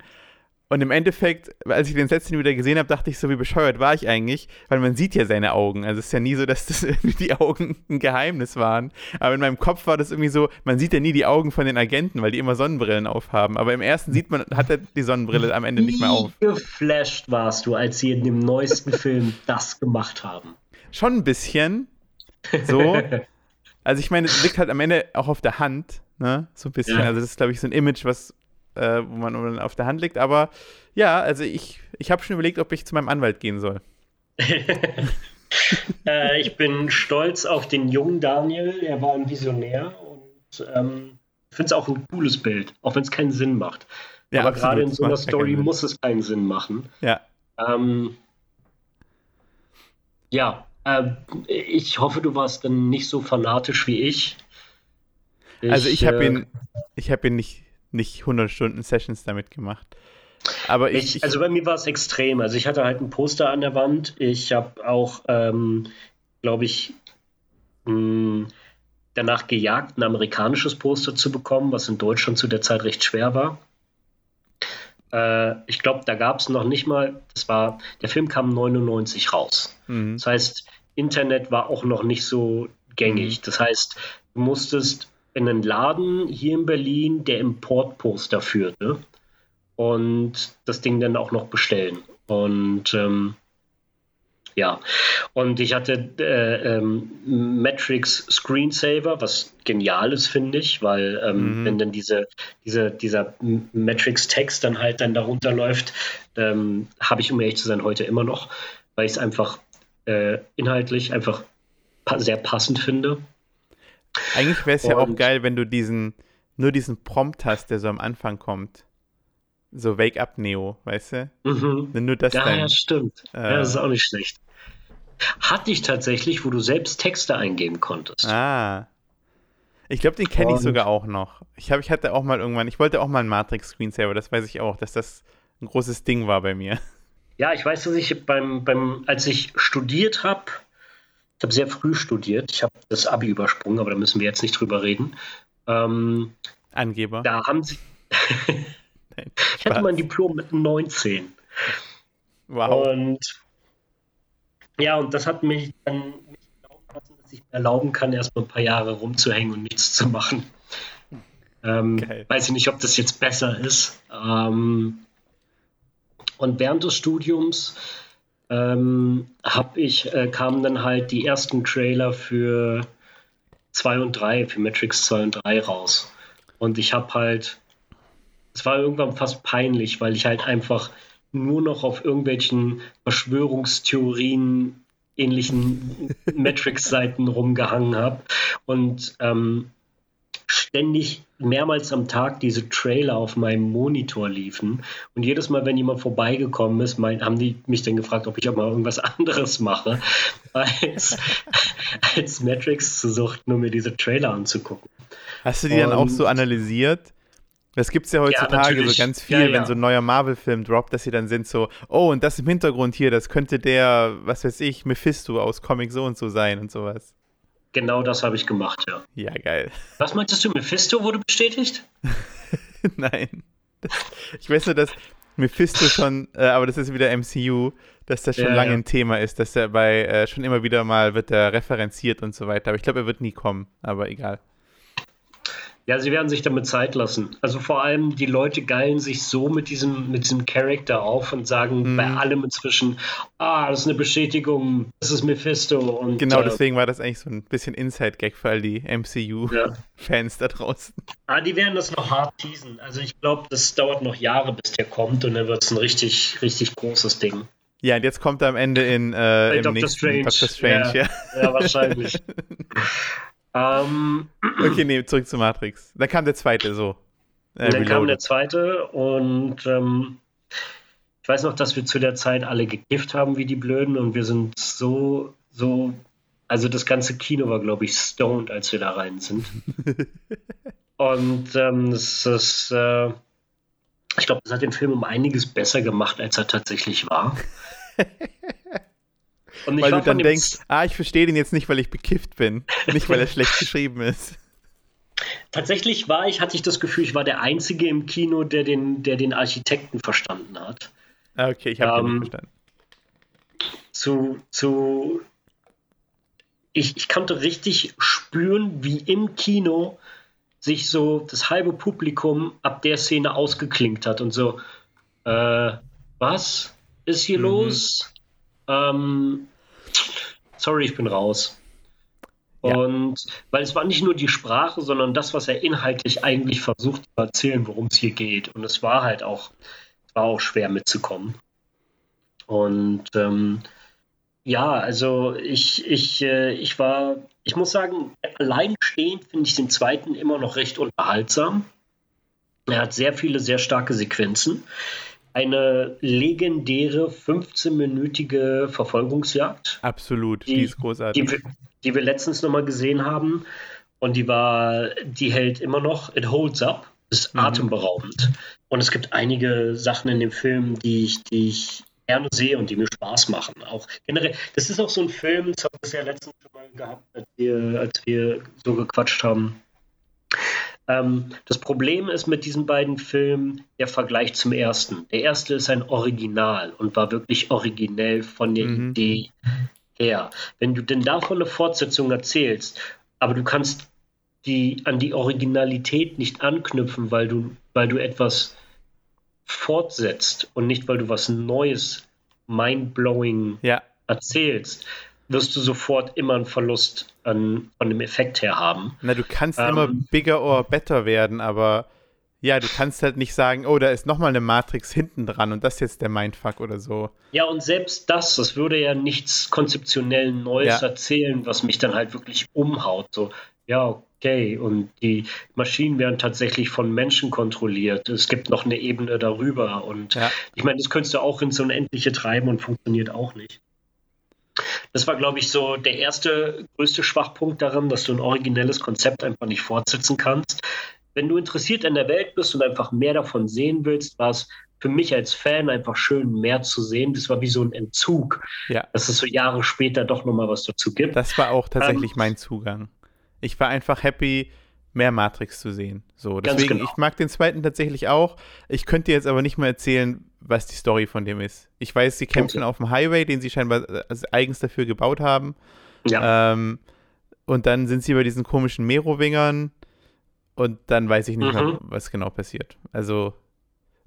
Und im Endeffekt, als ich den letzten wieder gesehen habe, dachte ich so, wie bescheuert war ich eigentlich, weil man sieht ja seine Augen. Also es ist ja nie so, dass das [laughs] die Augen ein Geheimnis waren. Aber in meinem Kopf war das irgendwie so, man sieht ja nie die Augen von den Agenten, weil die immer Sonnenbrillen aufhaben. Aber im ersten sieht man, hat er die Sonnenbrille am Ende nicht mehr auf. Wie geflasht warst du, als sie in dem neuesten Film das gemacht haben? Schon ein bisschen. So. [laughs] Also ich meine, es liegt halt am Ende auch auf der Hand, ne? So ein bisschen. Ja. Also das ist, glaube ich, so ein Image, was äh, wo man auf der Hand liegt. Aber ja, also ich, ich habe schon überlegt, ob ich zu meinem Anwalt gehen soll. [laughs] äh, ich bin stolz auf den jungen Daniel. Er war ein Visionär und ähm, finde es auch ein cooles Bild, auch wenn es keinen Sinn macht. Ja, Aber gerade in so einer Story muss es keinen Sinn machen. Ja. Ähm, ja, äh, ich hoffe, du warst dann nicht so fanatisch wie ich. ich also ich habe äh, ihn, ich habe ihn nicht nicht 100 Stunden Sessions damit gemacht. Aber ich, ich, also bei mir war es extrem. Also ich hatte halt ein Poster an der Wand. Ich habe auch, ähm, glaube ich, mh, hm, danach gejagt, ein amerikanisches Poster zu bekommen, was in Deutschland zu der Zeit recht schwer war. Äh, ich glaube, da gab es noch nicht mal, das war, der Film kam 99 raus. Mhm. Das heißt, Internet war auch noch nicht so gängig. Mhm. Das heißt, du musstest in einen Laden hier in Berlin, der Importposter führte und das Ding dann auch noch bestellen. Und ähm, ja, und ich hatte äh, ähm, Matrix Screensaver, was genial ist, finde ich, weil ähm, mhm. wenn dann diese, diese, dieser Matrix-Text dann halt dann darunter läuft, ähm, habe ich, um ehrlich zu sein, heute immer noch, weil ich es einfach äh, inhaltlich einfach pa sehr passend finde. Eigentlich wäre es ja auch geil, wenn du diesen, nur diesen Prompt hast, der so am Anfang kommt. So Wake Up Neo, weißt du? Mhm. Wenn du das ja, dann, ja, stimmt. Äh, ja, das ist auch nicht schlecht. Hatte ich tatsächlich, wo du selbst Texte eingeben konntest. Ah. Ich glaube, den kenne ich sogar auch noch. Ich, hab, ich hatte auch mal irgendwann, ich wollte auch mal einen Matrix-Screensaver, das weiß ich auch, dass das ein großes Ding war bei mir. Ja, ich weiß, dass ich beim, beim als ich studiert habe, ich habe sehr früh studiert. Ich habe das Abi übersprungen, aber da müssen wir jetzt nicht drüber reden. Ähm, Angeber. Da haben sie. Nein, [laughs] ich hatte mein Diplom mit 19. Wow. Und ja, und das hat mich dann dass ich mir erlauben kann, erstmal ein paar Jahre rumzuhängen und nichts zu machen. Ähm, weiß ich nicht, ob das jetzt besser ist. Ähm, und während des Studiums ähm, habe ich, äh, kamen dann halt die ersten Trailer für 2 und 3, für Matrix 2 und 3 raus. Und ich habe halt, es war irgendwann fast peinlich, weil ich halt einfach nur noch auf irgendwelchen Verschwörungstheorien ähnlichen [laughs] Matrix-Seiten rumgehangen habe und ähm, ständig mehrmals am Tag diese Trailer auf meinem Monitor liefen. Und jedes Mal, wenn jemand vorbeigekommen ist, mein, haben die mich dann gefragt, ob ich auch mal irgendwas [laughs] anderes mache, als, als Matrix zu suchen, nur mir diese Trailer anzugucken. Hast du die Und, dann auch so analysiert? Das gibt es ja heutzutage ja, so ganz viel, ja, ja. wenn so ein neuer Marvel-Film droppt, dass sie dann sind so, oh, und das im Hintergrund hier, das könnte der, was weiß ich, Mephisto aus Comic so und so sein und sowas. Genau das habe ich gemacht, ja. Ja, geil. Was meintest du, Mephisto wurde bestätigt? [laughs] Nein. Ich weiß nur, dass Mephisto schon, äh, aber das ist wieder MCU, dass das schon ja, lange ja. ein Thema ist, dass er bei äh, schon immer wieder mal wird er referenziert und so weiter. Aber ich glaube, er wird nie kommen, aber egal. Ja, sie werden sich damit Zeit lassen. Also vor allem die Leute geilen sich so mit diesem, mit diesem Charakter auf und sagen mhm. bei allem inzwischen, ah, das ist eine Bestätigung, das ist Mephisto. Und, genau, äh, deswegen war das eigentlich so ein bisschen Inside-Gag für all die MCU-Fans ja. [laughs] da draußen. Ah, die werden das noch hart teasen. Also ich glaube, das dauert noch Jahre, bis der kommt und dann wird es ein richtig, richtig großes Ding. Ja, und jetzt kommt er am Ende in äh, Doctor Strange. Doctor Strange, ja. ja. ja wahrscheinlich. [laughs] Ähm, okay, nee, zurück zu Matrix. Dann kam der zweite so. Äh, dann kam der zweite und ähm, ich weiß noch, dass wir zu der Zeit alle gekifft haben wie die Blöden und wir sind so, so, also das ganze Kino war, glaube ich, stoned, als wir da rein sind. [laughs] und ähm, das ist, äh, ich glaube, das hat den Film um einiges besser gemacht, als er tatsächlich war. [laughs] weil du dann denkst, ah, ich verstehe den jetzt nicht, weil ich bekifft bin, [laughs] nicht weil er schlecht geschrieben ist. Tatsächlich war ich, hatte ich das Gefühl, ich war der Einzige im Kino, der den, der den Architekten verstanden hat. Ah, okay, ich habe ähm, den nicht verstanden. Zu, zu ich, ich konnte richtig spüren, wie im Kino sich so das halbe Publikum ab der Szene ausgeklinkt hat und so, äh, was ist hier mhm. los? Ähm, sorry, ich bin raus. Und ja. weil es war nicht nur die Sprache, sondern das, was er inhaltlich eigentlich versucht zu erzählen, worum es hier geht. Und es war halt auch, war auch schwer mitzukommen. Und ähm, ja, also ich, ich, äh, ich war, ich muss sagen, alleinstehend finde ich den zweiten immer noch recht unterhaltsam. Er hat sehr viele, sehr starke Sequenzen eine legendäre 15-minütige Verfolgungsjagd. Absolut, die, die ist großartig. Die, die wir letztens nochmal gesehen haben. Und die war, die hält immer noch, it holds up, ist mhm. atemberaubend. Und es gibt einige Sachen in dem Film, die ich, die ich gerne sehe und die mir Spaß machen. Auch generell, das ist auch so ein Film, das haben wir ja letztens schon mal gehabt, als wir, als wir so gequatscht haben. Ähm, das Problem ist mit diesen beiden Filmen der Vergleich zum ersten. Der erste ist ein Original und war wirklich originell von der mhm. Idee her. Wenn du denn davon eine Fortsetzung erzählst, aber du kannst die, an die Originalität nicht anknüpfen, weil du, weil du etwas fortsetzt und nicht, weil du was Neues, mindblowing ja. erzählst, wirst du sofort immer einen Verlust an, von dem Effekt her haben. Na, du kannst ähm, immer bigger or better werden, aber ja, du kannst halt nicht sagen, oh, da ist nochmal eine Matrix hinten dran und das ist jetzt der Mindfuck oder so. Ja, und selbst das, das würde ja nichts konzeptionell Neues ja. erzählen, was mich dann halt wirklich umhaut. So, ja, okay, und die Maschinen werden tatsächlich von Menschen kontrolliert. Es gibt noch eine Ebene darüber und ja. ich meine, das könntest du auch ins Unendliche treiben und funktioniert auch nicht. Das war, glaube ich, so der erste größte Schwachpunkt daran, dass du ein originelles Konzept einfach nicht fortsetzen kannst. Wenn du interessiert an der Welt bist und einfach mehr davon sehen willst, war es für mich als Fan einfach schön, mehr zu sehen. Das war wie so ein Entzug, ja. dass es so Jahre später doch nochmal was dazu gibt. Das war auch tatsächlich ähm, mein Zugang. Ich war einfach happy, mehr Matrix zu sehen. So, deswegen, genau. ich mag den zweiten tatsächlich auch. Ich könnte jetzt aber nicht mehr erzählen, was die Story von dem ist. Ich weiß, sie kämpfen okay. auf dem Highway, den sie scheinbar äh, eigens dafür gebaut haben. Ja. Ähm, und dann sind sie bei diesen komischen Merowingern und dann weiß ich nicht mhm. mehr, was genau passiert. Also,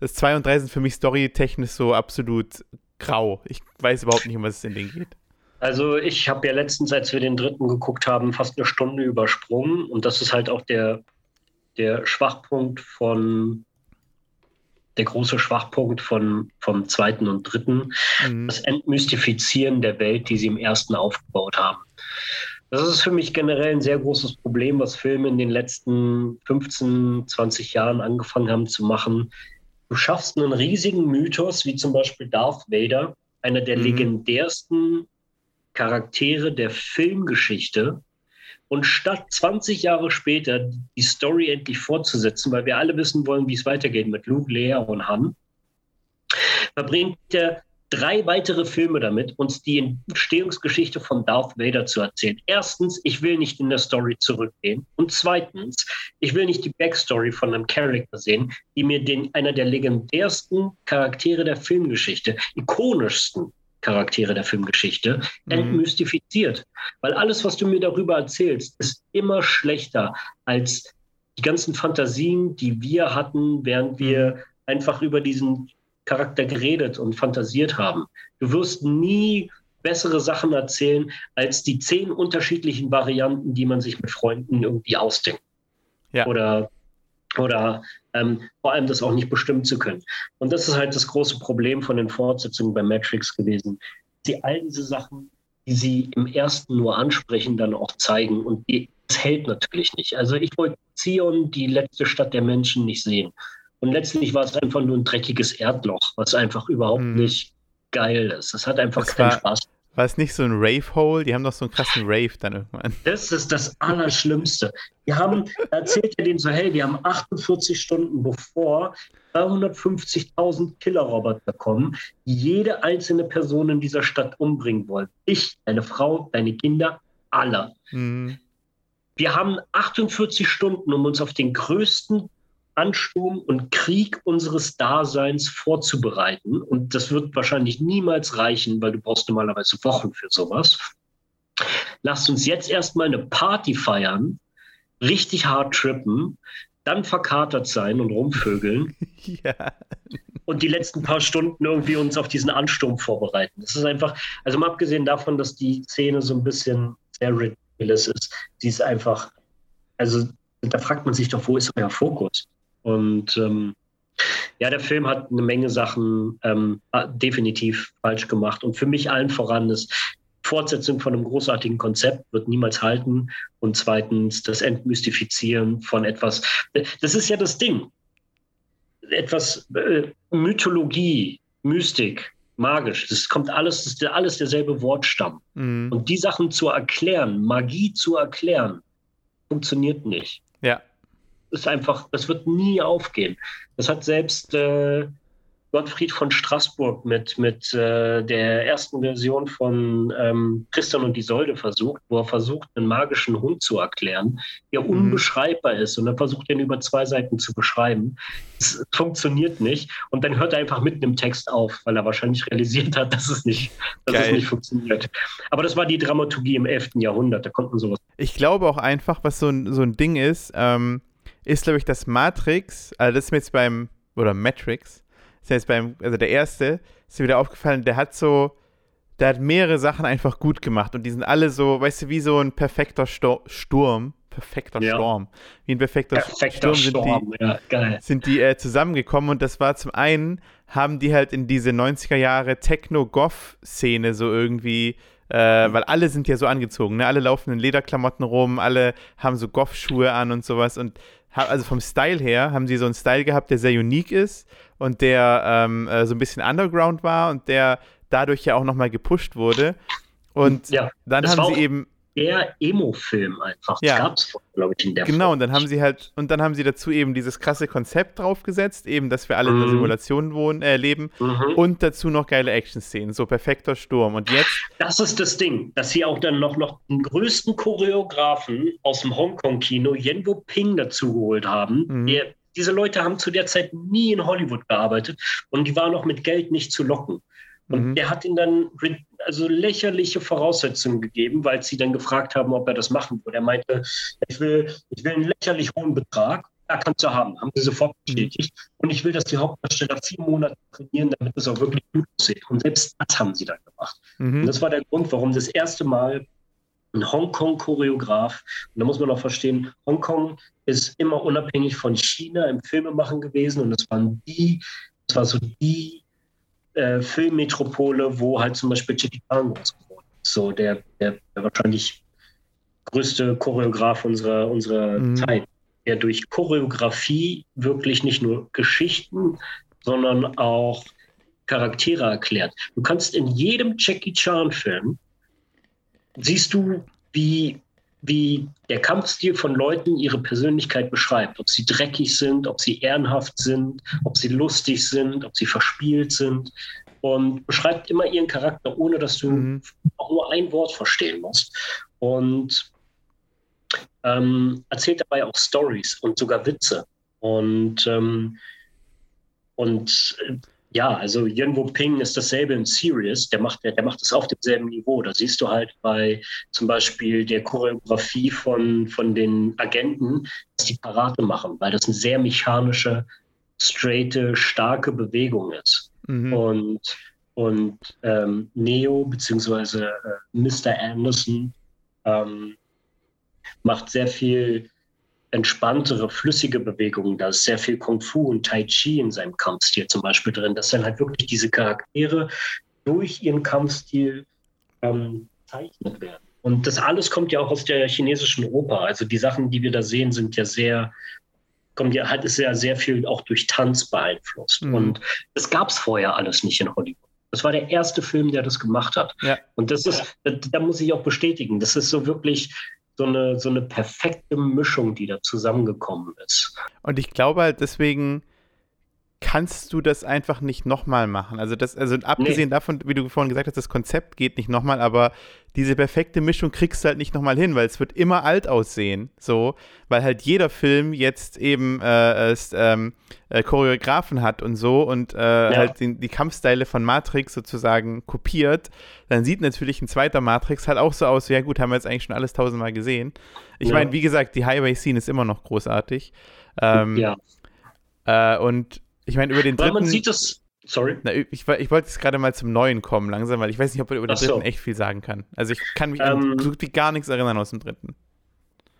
das 2 und 3 sind für mich storytechnisch so absolut grau. Ich weiß überhaupt nicht, um was es in denen geht. Also ich habe ja letztens, als wir den dritten geguckt haben, fast eine Stunde übersprungen. Und das ist halt auch der, der Schwachpunkt von, der große Schwachpunkt von, vom zweiten und dritten, mhm. das Entmystifizieren der Welt, die sie im ersten aufgebaut haben. Das ist für mich generell ein sehr großes Problem, was Filme in den letzten 15, 20 Jahren angefangen haben zu machen. Du schaffst einen riesigen Mythos, wie zum Beispiel Darth Vader, einer der mhm. legendärsten Charaktere der Filmgeschichte. Und statt 20 Jahre später die Story endlich fortzusetzen, weil wir alle wissen wollen, wie es weitergeht mit Luke, Lea und Han, verbringt er drei weitere Filme damit, uns die Entstehungsgeschichte von Darth Vader zu erzählen. Erstens, ich will nicht in der Story zurückgehen. Und zweitens, ich will nicht die Backstory von einem Charakter sehen, die mir den, einer der legendärsten Charaktere der Filmgeschichte, ikonischsten Charaktere der Filmgeschichte mhm. entmystifiziert. Weil alles, was du mir darüber erzählst, ist immer schlechter als die ganzen Fantasien, die wir hatten, während wir mhm. einfach über diesen Charakter geredet und fantasiert haben. Du wirst nie bessere Sachen erzählen als die zehn unterschiedlichen Varianten, die man sich mit Freunden irgendwie ausdenkt. Ja. Oder, oder ähm, vor allem das auch nicht bestimmen zu können. Und das ist halt das große Problem von den Fortsetzungen bei Matrix gewesen. Sie all diese Sachen, die sie im ersten nur ansprechen, dann auch zeigen. Und es hält natürlich nicht. Also ich wollte Zion, die letzte Stadt der Menschen, nicht sehen. Und letztlich war es einfach nur ein dreckiges Erdloch, was einfach überhaupt hm. nicht geil ist. Es hat einfach das keinen war, Spaß. War es nicht so ein Rave-Hole? Die haben doch so einen krassen Rave dann irgendwann. Das ist das Allerschlimmste. Wir haben, erzählt er denen so, hey, wir haben 48 Stunden bevor 250.000 Killerroboter kommen, die jede einzelne Person in dieser Stadt umbringen wollen. Ich, deine Frau, deine Kinder, alle. Mhm. Wir haben 48 Stunden, um uns auf den größten Ansturm und Krieg unseres Daseins vorzubereiten. Und das wird wahrscheinlich niemals reichen, weil du brauchst normalerweise Wochen für sowas. Lasst uns jetzt erstmal eine Party feiern, richtig hart trippen, dann verkatert sein und rumvögeln. [laughs] ja. Und die letzten paar Stunden irgendwie uns auf diesen Ansturm vorbereiten. Das ist einfach, also mal abgesehen davon, dass die Szene so ein bisschen sehr ridiculous ist, sie ist einfach, also da fragt man sich doch, wo ist euer Fokus? Und ähm, ja, der Film hat eine Menge Sachen ähm, definitiv falsch gemacht. Und für mich allen voran ist Fortsetzung von einem großartigen Konzept wird niemals halten. Und zweitens das Entmystifizieren von etwas. Das ist ja das Ding. Etwas äh, Mythologie, Mystik, magisch. Das kommt alles, das ist alles derselbe Wortstamm. Mhm. Und die Sachen zu erklären, Magie zu erklären, funktioniert nicht. Ja ist einfach, das wird nie aufgehen. Das hat selbst äh, Gottfried von Straßburg mit, mit äh, der ersten Version von ähm, Christian und Isolde versucht, wo er versucht, einen magischen Hund zu erklären, der mhm. unbeschreibbar ist. Und er versucht, den über zwei Seiten zu beschreiben. Es funktioniert nicht. Und dann hört er einfach mitten im Text auf, weil er wahrscheinlich realisiert hat, dass es nicht, dass es nicht funktioniert. Aber das war die Dramaturgie im 11. Jahrhundert. Da konnten sowas. Ich glaube auch einfach, was so ein, so ein Ding ist, ähm ist, glaube ich, das Matrix, also das ist mir jetzt beim, oder Matrix, ist jetzt beim, also der erste, ist mir wieder aufgefallen, der hat so, der hat mehrere Sachen einfach gut gemacht und die sind alle so, weißt du, wie so ein perfekter Sto Sturm. Perfekter ja. Sturm. Wie ein perfekter, perfekter Sturm sind Sturm. die, ja, sind die äh, zusammengekommen und das war zum einen, haben die halt in diese 90er Jahre Techno-Goth-Szene so irgendwie äh, weil alle sind ja so angezogen, ne? Alle laufen in Lederklamotten rum, alle haben so Goff-Schuhe an und sowas und also vom Style her haben sie so einen Style gehabt, der sehr unique ist und der ähm, äh, so ein bisschen underground war und der dadurch ja auch nochmal gepusht wurde. Und ja, dann haben sie eben der Emo-Film einfach. Ja. Das gab es, glaube ich, in der Genau, Form und dann haben sie halt, und dann haben sie dazu eben dieses krasse Konzept draufgesetzt, eben, dass wir alle in einer Mhm. Simulation wohnen, äh, leben Mhm. und dazu noch geile Action-Szenen, so perfekter Sturm. Und jetzt, Das ist das Ding, dass sie auch dann noch, noch den größten Choreografen aus dem Hongkong-Kino, Yenwo Ping, dazu geholt haben. Mhm. Der, diese Leute haben zu der Zeit nie in Hollywood gearbeitet und die waren auch mit Geld nicht zu locken. Und Mhm. der hat ihnen dann also lächerliche Voraussetzungen gegeben, weil sie dann gefragt haben, ob er das machen würde. Er meinte, ich will, ich will einen lächerlich hohen Betrag. Ja, kannst du haben. Haben sie sofort bestätigt. Und ich will, dass die Hauptdarsteller vier Monate trainieren, damit es auch wirklich gut aussieht. Und selbst das haben sie dann gemacht. Und mhm. das war der Grund, warum das erste Mal ein Hongkong-Choreograf, und da muss man auch verstehen, Hongkong ist immer unabhängig von China im Filmemachen gewesen und es waren die, es war so die äh, Filmmetropole, wo halt zum Beispiel ist. So der, der, der wahrscheinlich größte Choreograf unserer, unserer Mhm. Zeit, der durch Choreografie wirklich nicht nur Geschichten, sondern auch Charaktere erklärt. Du kannst in jedem Jackie Chan-Film siehst du, wie, wie der Kampfstil von Leuten ihre Persönlichkeit beschreibt. Ob sie dreckig sind, ob sie ehrenhaft sind, ob sie lustig sind, ob sie verspielt sind. Und beschreibt immer ihren Charakter, ohne dass du Mhm. auch nur ein Wort verstehen musst. Und ähm, erzählt dabei auch Stories und sogar Witze. Und, ähm, und äh, ja, also Yenwo Ping ist dasselbe in Serious, der macht, der, der macht das auf demselben Niveau. Da siehst du halt bei zum Beispiel der Choreografie von, von den Agenten, dass die Parade machen, weil das eine sehr mechanische, straighte, starke Bewegung ist. Mhm. Und, und ähm, Neo beziehungsweise äh, Mr. Anderson ähm, macht sehr viel entspanntere, flüssige Bewegungen. Da ist sehr viel Kung Fu und Tai Chi in seinem Kampfstil zum Beispiel drin, dass dann halt wirklich diese Charaktere durch ihren Kampfstil ähm, gezeichnet werden. Und das alles kommt ja auch aus der chinesischen Oper. Also die Sachen, die wir da sehen, sind ja sehr, kommt ja, hat es ja sehr viel auch durch Tanz beeinflusst. Mhm. Und das gab es vorher alles nicht in Hollywood. Das war der erste Film, der das gemacht hat. Ja. Und das ist, da, da muss ich auch bestätigen, das ist so wirklich so eine, so eine perfekte Mischung, die da zusammengekommen ist. Und ich glaube halt, deswegen kannst du das einfach nicht nochmal machen. Also das, also abgesehen davon, wie du vorhin gesagt hast, das Konzept geht nicht nochmal, aber diese perfekte Mischung kriegst du halt nicht nochmal hin, weil es wird immer alt aussehen, so, weil halt jeder Film jetzt eben äh, es, ähm, äh, Choreografen hat und so und äh, halt die, die Kampfstyle von Matrix sozusagen kopiert, dann sieht natürlich ein zweiter Matrix halt auch so aus, ja gut, haben wir jetzt eigentlich schon alles tausendmal gesehen. Ich Ja. meine, wie gesagt, die Highway-Scene ist immer noch großartig. Ähm, ja. äh, und ich meine, über den Weil dritten. man sieht das, sorry. Na, ich, ich wollte jetzt gerade mal zum Neuen kommen, langsam, weil ich weiß nicht, ob man über den Ach so. dritten echt viel sagen kann. Also ich kann mich an Ähm, so gut wie gar nichts erinnern aus dem dritten.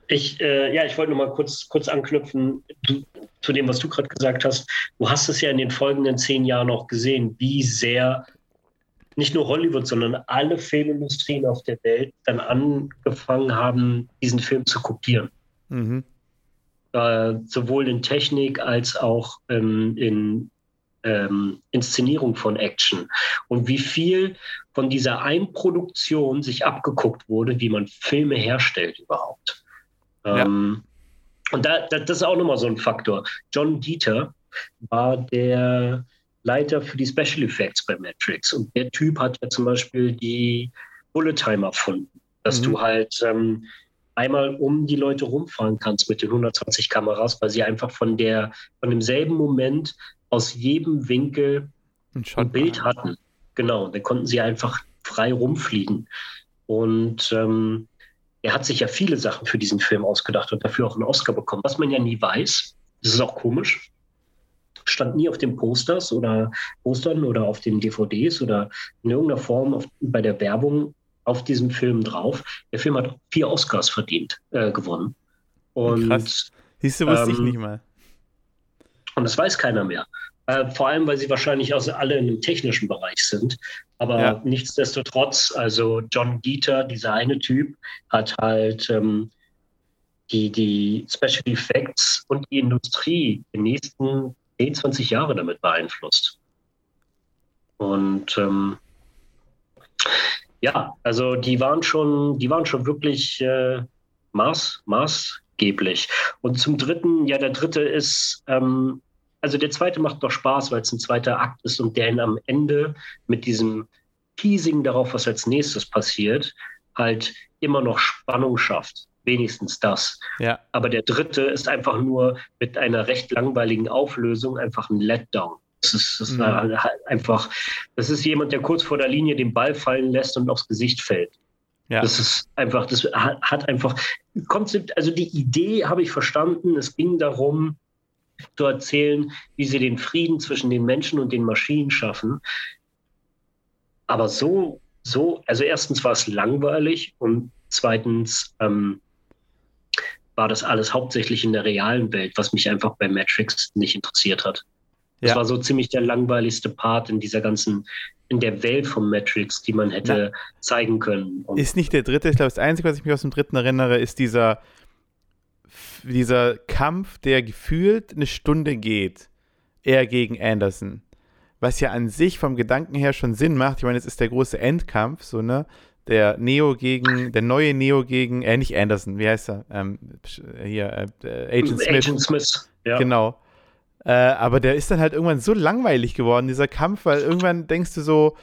Ich, äh, ja, ich wollte nur mal kurz, kurz anknüpfen du, zu dem, was du gerade gesagt hast. Du hast es ja in den folgenden zehn Jahren auch gesehen, wie sehr nicht nur Hollywood, sondern alle Filmindustrien auf der Welt dann angefangen haben, diesen Film zu kopieren. Mhm. Äh, sowohl in Technik als auch ähm, in ähm, Inszenierung von Action. Und wie viel von dieser Einproduktion sich abgeguckt wurde, wie man Filme herstellt überhaupt. Ja. Ähm, und da, da, das ist auch nochmal so ein Faktor. John Dieter war der Leiter für die Special Effects bei Matrix. Und der Typ hat ja zum Beispiel die Bullet Time erfunden, dass Mhm. du halt ähm, einmal um die Leute rumfahren kannst mit den 120 Kameras, weil sie einfach von der von demselben Moment aus jedem Winkel Ein ein Bild hatten. Genau, dann konnten sie einfach frei rumfliegen. Und ähm, er hat sich ja viele Sachen für diesen Film ausgedacht und dafür auch einen Oscar bekommen, was man ja nie weiß. Das ist auch komisch. Stand nie auf den Posters oder Postern oder auf den DVDs oder in irgendeiner Form auf, bei der Werbung auf diesem Film drauf. Der Film hat vier Oscars verdient, äh, gewonnen. Und Krass. Siehst du, wusste ich ähm, nicht mal. und das weiß keiner mehr. Äh, vor allem, weil sie wahrscheinlich also alle in einem technischen Bereich sind. Aber Ja. nichtsdestotrotz, also John Dieter, dieser eine Typ, hat halt ähm, die, die Special Effects und die Industrie die nächsten 10, 20 Jahre damit beeinflusst. Und ähm, Ja, also die waren schon, die waren schon wirklich äh, maß, maßgeblich. Und zum dritten, ja, der dritte ist, ähm, also der zweite macht doch Spaß, weil es ein zweiter Akt ist und der ihn am Ende mit diesem Teasing darauf, was als nächstes passiert, halt immer noch Spannung schafft. Wenigstens das. Ja. Aber der dritte ist einfach nur mit einer recht langweiligen Auflösung einfach ein Letdown. Das ist, das mhm. halt einfach, das ist jemand, der kurz vor der Linie den Ball fallen lässt und aufs Gesicht fällt. Ja. Das ist einfach, das hat einfach, Konzept, also die Idee habe ich verstanden. Es ging darum, zu erzählen, wie sie den Frieden zwischen den Menschen und den Maschinen schaffen. Aber so, so, also erstens war es langweilig und zweitens ähm, war das alles hauptsächlich in der realen Welt, was mich einfach bei Matrix nicht interessiert hat. Das ja. war so ziemlich der langweiligste Part in dieser ganzen, in der Welt von Matrix, die man hätte ja. zeigen können. Und ist nicht der dritte, ich glaube, das Einzige, was ich mich aus dem dritten erinnere, ist dieser, dieser Kampf, der gefühlt eine Stunde geht. Er gegen Anderson. Was ja an sich vom Gedanken her schon Sinn macht. Ich meine, es ist der große Endkampf, so, ne? Der Neo gegen, der neue Neo gegen, äh, nicht Anderson, wie heißt er? Ähm, hier, äh, Agent Smith. Agent Smith, ja. Genau. Äh, aber der ist dann halt irgendwann so langweilig geworden, dieser Kampf, weil irgendwann denkst du so,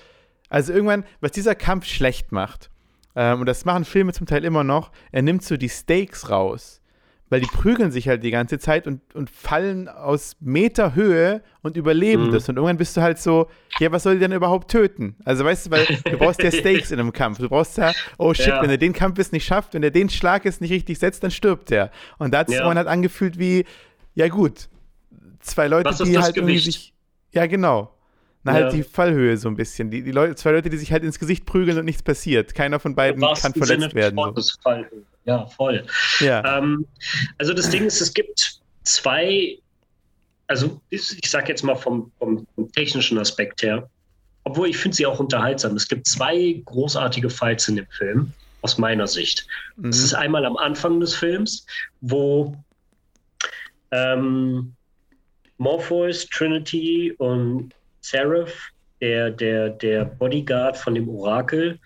also irgendwann, was dieser Kampf schlecht macht, ähm, und das machen Filme zum Teil immer noch, er nimmt so die Stakes raus weil die prügeln sich halt die ganze Zeit und, und fallen aus Meter Höhe und überleben mhm. das. Und irgendwann bist du halt so, ja, was soll die denn überhaupt töten? Also weißt du, weil du brauchst ja [laughs] Stakes in einem Kampf. Du brauchst ja, oh shit, ja. wenn er den Kampf jetzt nicht schafft, wenn er den Schlag jetzt nicht richtig setzt, dann stirbt er. Und da hat es ja. halt angefühlt wie, ja gut, zwei Leute, die halt Gewicht? sich. Ja, genau. Na, halt ja. halt die Fallhöhe so ein bisschen. Die, die Leute, zwei Leute, die sich halt ins Gesicht prügeln und nichts passiert. Keiner von beiden kann verletzt Sinne werden. So. Ja, voll. Ja. Ähm, also das Ding ist, es gibt zwei, also ich, ich sage jetzt mal vom, vom, vom, technischen Aspekt her, obwohl ich finde sie auch unterhaltsam. Es gibt zwei großartige Fights in dem Film, aus meiner Sicht. Mhm. Das ist einmal am Anfang des Films, wo ähm, Morpheus, Trinity und Seraph, der, der, der Bodyguard von dem Orakel,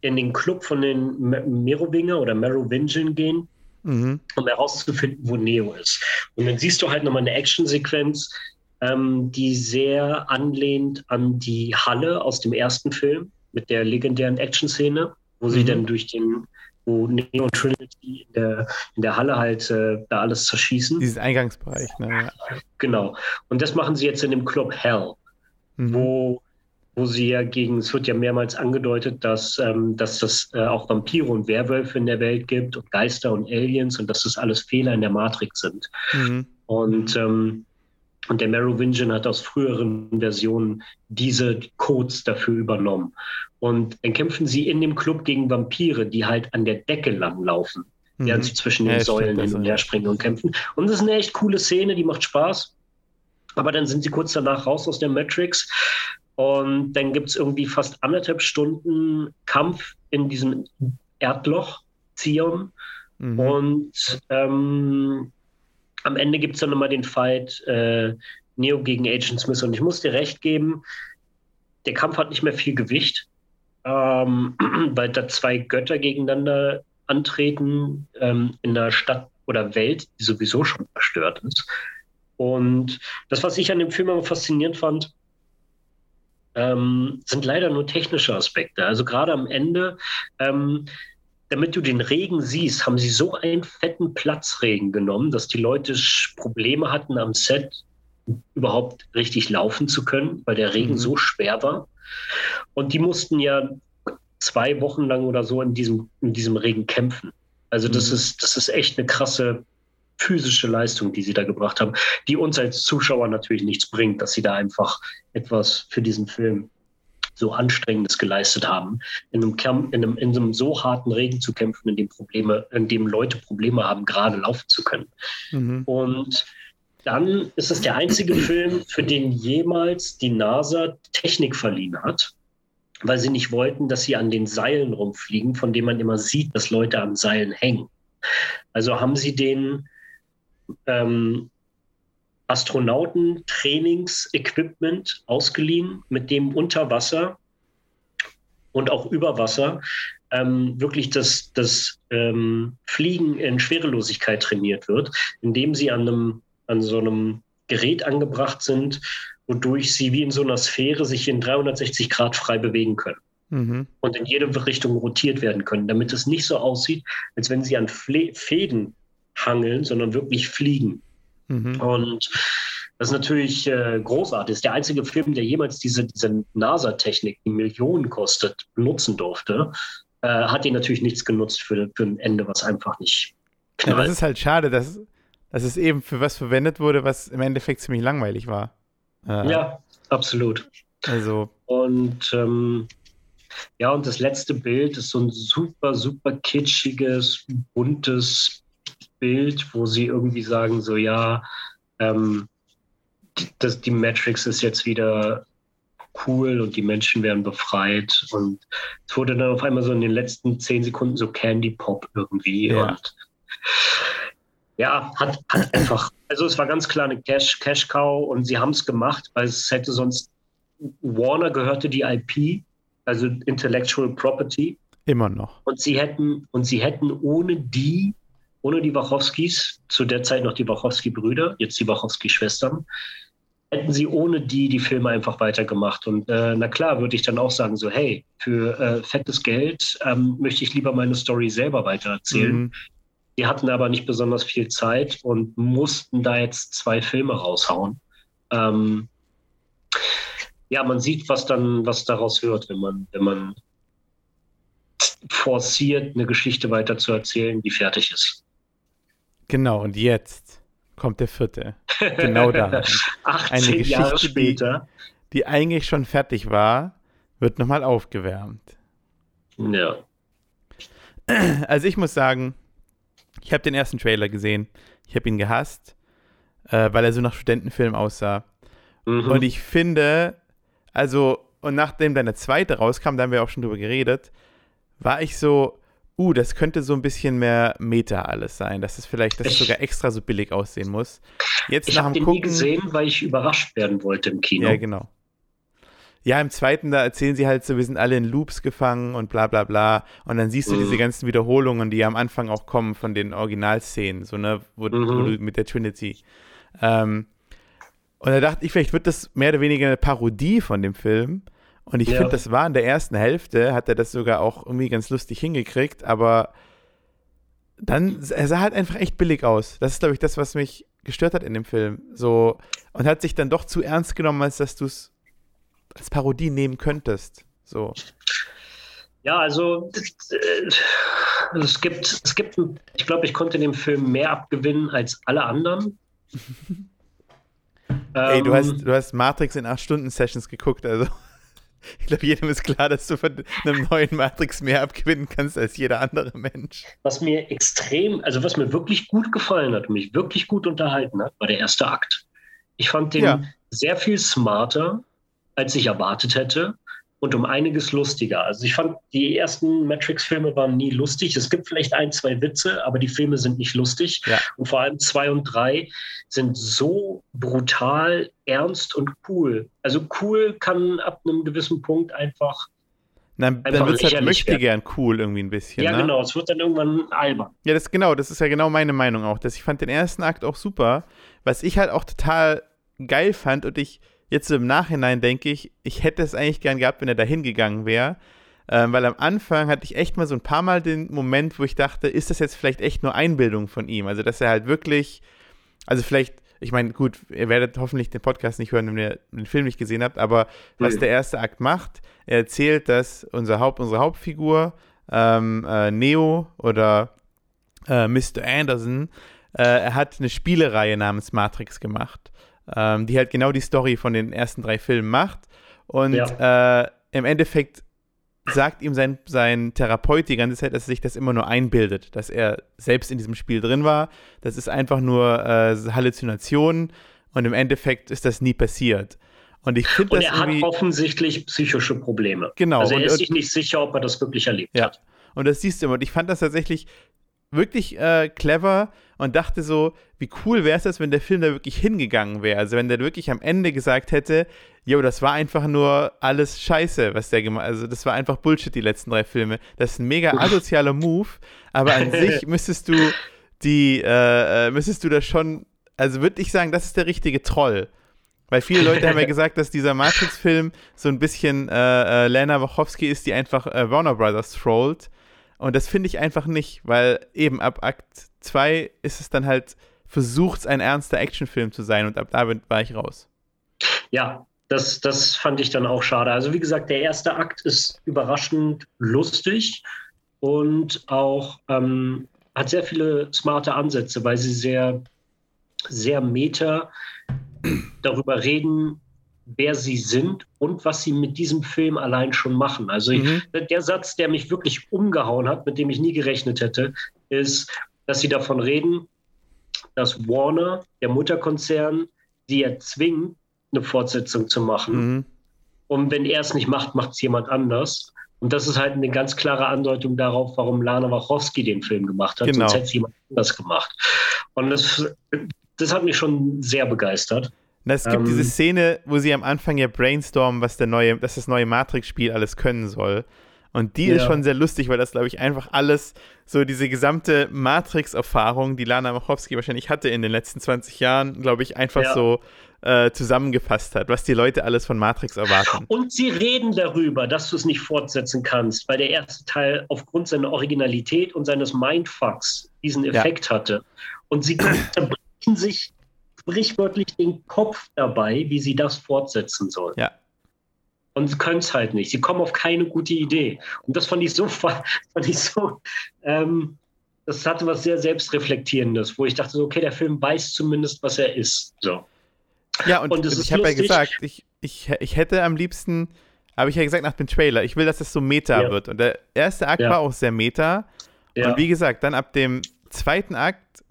in den Club von den Merowinger oder Merovingian gehen, mhm. um herauszufinden, wo Neo ist. Und dann siehst du halt nochmal eine Actionsequenz, ähm, die sehr anlehnt an die Halle aus dem ersten Film mit der legendären Action-Szene, wo mhm. sie dann durch den, wo Neo und Trinity in der, in der Halle halt äh, da alles zerschießen. Dieses Eingangsbereich, ne? Genau. Und das machen sie jetzt in dem Club Hell, mhm. wo wo sie ja gegen, es wird ja mehrmals angedeutet, dass, ähm, dass es äh, auch Vampire und Werwölfe in der Welt gibt und Geister und Aliens und dass das alles Fehler in der Matrix sind. Mhm. Und, ähm, und der Merovingian hat aus früheren Versionen diese Codes dafür übernommen. Und dann kämpfen sie in dem Club gegen Vampire, die halt an der Decke langlaufen, mhm. während sie zwischen den ja, Säulen hin und her springen und kämpfen. Und das ist eine echt coole Szene, die macht Spaß. Aber dann sind sie kurz danach raus aus der Matrix und dann gibt es irgendwie fast anderthalb Stunden Kampf in diesem Erdloch, Zion. Mhm. Und ähm, am Ende gibt es dann nochmal den Fight äh, Neo gegen Agent Smith. Und ich muss dir recht geben, der Kampf hat nicht mehr viel Gewicht, ähm, [clears throat] weil da zwei Götter gegeneinander antreten ähm, in einer Stadt oder Welt, die sowieso schon zerstört ist. Und das, was ich an dem Film aber faszinierend fand, ähm, sind leider nur technische Aspekte. Also gerade am Ende, ähm, damit du den Regen siehst, haben sie so einen fetten Platzregen genommen, dass die Leute Probleme hatten am Set überhaupt richtig laufen zu können, weil der Regen mhm. so schwer war. Und die mussten ja zwei Wochen lang oder so in diesem, in diesem Regen kämpfen. Also das mhm. ist, das ist echt eine krasse physische Leistung, die sie da gebracht haben, die uns als Zuschauer natürlich nichts bringt, dass sie da einfach etwas für diesen Film so Anstrengendes geleistet haben, in einem, Camp, in einem, in einem so harten Regen zu kämpfen, in dem Probleme, in dem Leute Probleme haben, gerade laufen zu können. Mhm. Und dann ist es der einzige Film, für den jemals die NASA Technik verliehen hat, weil sie nicht wollten, dass sie an den Seilen rumfliegen, von denen man immer sieht, dass Leute an Seilen hängen. Also haben sie den ähm, Astronauten-Trainingsequipment ausgeliehen, mit dem unter Wasser und auch über Wasser ähm, wirklich das, das ähm, Fliegen in Schwerelosigkeit trainiert wird, indem sie an, einem, an so einem Gerät angebracht sind, wodurch sie wie in so einer Sphäre sich in 360 Grad frei bewegen können. Mhm. Und in jede Richtung rotiert werden können, damit es nicht so aussieht, als wenn sie an Fle Fäden hangeln, sondern wirklich fliegen. Mhm. Und das ist natürlich äh, großartig. Das ist der einzige Film, der jemals diese, diese NASA-Technik, die Millionen kostet, benutzen durfte. Äh, hat ihn natürlich nichts genutzt für, für ein Ende, was einfach nicht knallt. Ja, das ist halt schade, dass, dass es eben für was verwendet wurde, was im Endeffekt ziemlich langweilig war. Äh, ja, absolut. Also. Und ähm, ja, und das letzte Bild ist so ein super, super kitschiges, buntes Bild, wo sie irgendwie sagen, so ja, ähm, das, die Matrix ist jetzt wieder cool und die Menschen werden befreit. Und es wurde dann auf einmal so in den letzten zehn Sekunden so Candy Pop irgendwie. Ja. Und ja, hat, hat einfach, also es war ganz klar eine Cash, Cash Cow und sie haben es gemacht, weil es hätte sonst Warner gehörte die IP, also Intellectual Property. Immer noch. Und sie hätten, und sie hätten ohne die, ohne die Wachowskis, zu der Zeit noch die Wachowski-Brüder, jetzt die Wachowski-Schwestern, hätten sie ohne die die Filme einfach weitergemacht. Und äh, na klar, würde ich dann auch sagen, so, hey, für äh, fettes Geld ähm, möchte ich lieber meine Story selber weitererzählen. Mhm. Die hatten aber nicht besonders viel Zeit und mussten da jetzt zwei Filme raushauen. Ähm, ja, man sieht, was dann, was daraus wird, wenn man, wenn man forciert, eine Geschichte weiter zu erzählen, die fertig ist. Genau, und jetzt kommt der vierte. Genau da. 18 [laughs] Eine Geschichte, Jahre später. Die, die eigentlich schon fertig war, wird nochmal aufgewärmt. Ja. Also ich muss sagen, ich habe den ersten Trailer gesehen. Ich habe ihn gehasst, äh, weil er so nach Studentenfilm aussah. Mhm. Und ich finde, also, und nachdem dann der zweite rauskam, da haben wir auch schon drüber geredet, war ich so, uh, das könnte so ein bisschen mehr Meta alles sein, dass es vielleicht, dass es sogar extra so billig aussehen muss. Jetzt ich dem den Gucken. nie gesehen, weil ich überrascht werden wollte im Kino. Ja, genau. Ja, im zweiten, da erzählen sie halt so, wir sind alle in Loops gefangen und bla bla bla. Und dann siehst du mhm. diese ganzen Wiederholungen, die am Anfang auch kommen von den Originalszenen, so, ne, wo, mhm. wo du mit der Trinity. Ähm, und da dachte ich, vielleicht wird das mehr oder weniger eine Parodie von dem Film. Und ich ja. finde, das war in der ersten Hälfte, hat er das sogar auch irgendwie ganz lustig hingekriegt, aber dann, er sah halt einfach echt billig aus. Das ist, glaube ich, das, was mich gestört hat in dem Film. So, und hat sich dann doch zu ernst genommen, als dass du es als Parodie nehmen könntest. So. Ja, also äh, es gibt, es gibt, ich glaube, ich konnte dem Film mehr abgewinnen als alle anderen. [laughs] Ey, du hast, ähm, du hast Matrix in 8-Stunden-Sessions geguckt, also. Ich glaube, jedem ist klar, dass du von einem neuen Matrix mehr abgewinnen kannst als jeder andere Mensch. Was mir extrem, also was mir wirklich gut gefallen hat und mich wirklich gut unterhalten hat, war der erste Akt. Ich fand den ja. sehr viel smarter, als ich erwartet hätte und um einiges lustiger. Also ich fand, die ersten Matrix-Filme waren nie lustig. Es gibt vielleicht ein, zwei Witze, aber die Filme sind nicht lustig. Ja. Und vor allem zwei und drei sind so brutal, ernst und cool. Also cool kann ab einem gewissen Punkt einfach dann, dann wird es halt möchte gern cool irgendwie ein bisschen. Ja, ne? genau, es wird dann irgendwann albern. Ja, das genau, das ist ja genau meine Meinung auch. Dass ich fand den ersten Akt auch super. Was ich halt auch total geil fand und ich jetzt im Nachhinein denke ich, ich hätte es eigentlich gern gehabt, wenn er da hingegangen wäre. Ähm, weil am Anfang hatte ich echt mal so ein paar Mal den Moment, wo ich dachte, ist das jetzt vielleicht echt nur Einbildung von ihm? Also, dass er halt wirklich, also vielleicht, ich meine, gut, ihr werdet hoffentlich den Podcast nicht hören, wenn ihr den Film nicht gesehen habt, aber was mhm. der erste Akt macht, er erzählt, dass unser Haupt, unsere Hauptfigur, ähm, äh, Neo oder äh, Mr. Anderson, äh, er hat eine Spielereihe namens Matrix gemacht ähm, die halt genau die Story von den ersten drei Filmen macht. Und ja. äh, im Endeffekt sagt ihm sein, sein Therapeut die ganze Zeit, dass er sich das immer nur einbildet, dass er selbst in diesem Spiel drin war. Das ist einfach nur äh, Halluzination und im Endeffekt ist das nie passiert. Und ich finde das. er hat offensichtlich psychische Probleme. Genau. Also er und, ist sich nicht sicher, ob er das wirklich erlebt ja. hat. Und das siehst du immer. Und ich fand das tatsächlich wirklich äh, clever und dachte so, wie cool wäre es das, wenn der Film da wirklich hingegangen wäre. Also wenn der wirklich am Ende gesagt hätte, jo, das war einfach nur alles Scheiße, was der gemacht hat. Also das war einfach Bullshit, die letzten drei Filme. Das ist ein mega asozialer Move, aber an [laughs] sich müsstest du die, äh, äh, müsstest du das schon, also würde ich sagen, das ist der richtige Troll. Weil viele Leute haben ja [laughs] gesagt, dass dieser Matrix-Film so ein bisschen äh, äh, Lana Wachowski ist, die einfach äh, Warner Brothers trollt. Und das finde ich einfach nicht, weil eben ab Akt 2 ist es dann halt versucht, ein ernster Actionfilm zu sein und ab da war ich raus. Ja, das, das fand ich dann auch schade. Also wie gesagt, der erste Akt ist überraschend lustig und auch ähm, hat sehr viele smarte Ansätze, weil sie sehr, sehr meta darüber reden, wer sie sind und was sie mit diesem Film allein schon machen. Also mhm. ich, der Satz, der mich wirklich umgehauen hat, mit dem ich nie gerechnet hätte, ist, dass sie davon reden, dass Warner, der Mutterkonzern, sie erzwingt, eine Fortsetzung zu machen. Mhm. Und wenn er es nicht macht, macht es jemand anders. Und das ist halt eine ganz klare Andeutung darauf, warum Lana Wachowski den Film gemacht hat. Genau. Sonst hätte es jemand anders gemacht. Und das, das hat mich schon sehr begeistert. Na, es gibt ähm, diese Szene, wo sie am Anfang ja brainstormen, was der neue, dass das neue Matrix-Spiel alles können soll. Und die ja. ist schon sehr lustig, weil das, glaube ich, einfach alles, so diese gesamte Matrix-Erfahrung, die Lana Machowski wahrscheinlich hatte in den letzten 20 Jahren, glaube ich, einfach ja. so äh, zusammengefasst hat, was die Leute alles von Matrix erwarten. Und sie reden darüber, dass du es nicht fortsetzen kannst, weil der erste Teil aufgrund seiner Originalität und seines Mindfucks diesen Effekt ja. hatte. Und sie [clears throat] zerbrechen sich sprichwörtlich den Kopf dabei, wie sie das fortsetzen sollen. Ja. Und können es halt nicht. Sie kommen auf keine gute Idee. Und das fand ich so, [laughs] fand ich so ähm, das hatte was sehr Selbstreflektierendes, wo ich dachte, okay, der Film weiß zumindest, was er ist. So. Ja, und, und ich habe ja gesagt, ich, ich, ich hätte am liebsten, habe ich ja gesagt nach dem Trailer, ich will, dass es so Meta ja. wird. Und der erste Akt ja. war auch sehr Meta. Ja. Und wie gesagt, dann ab dem zweiten Akt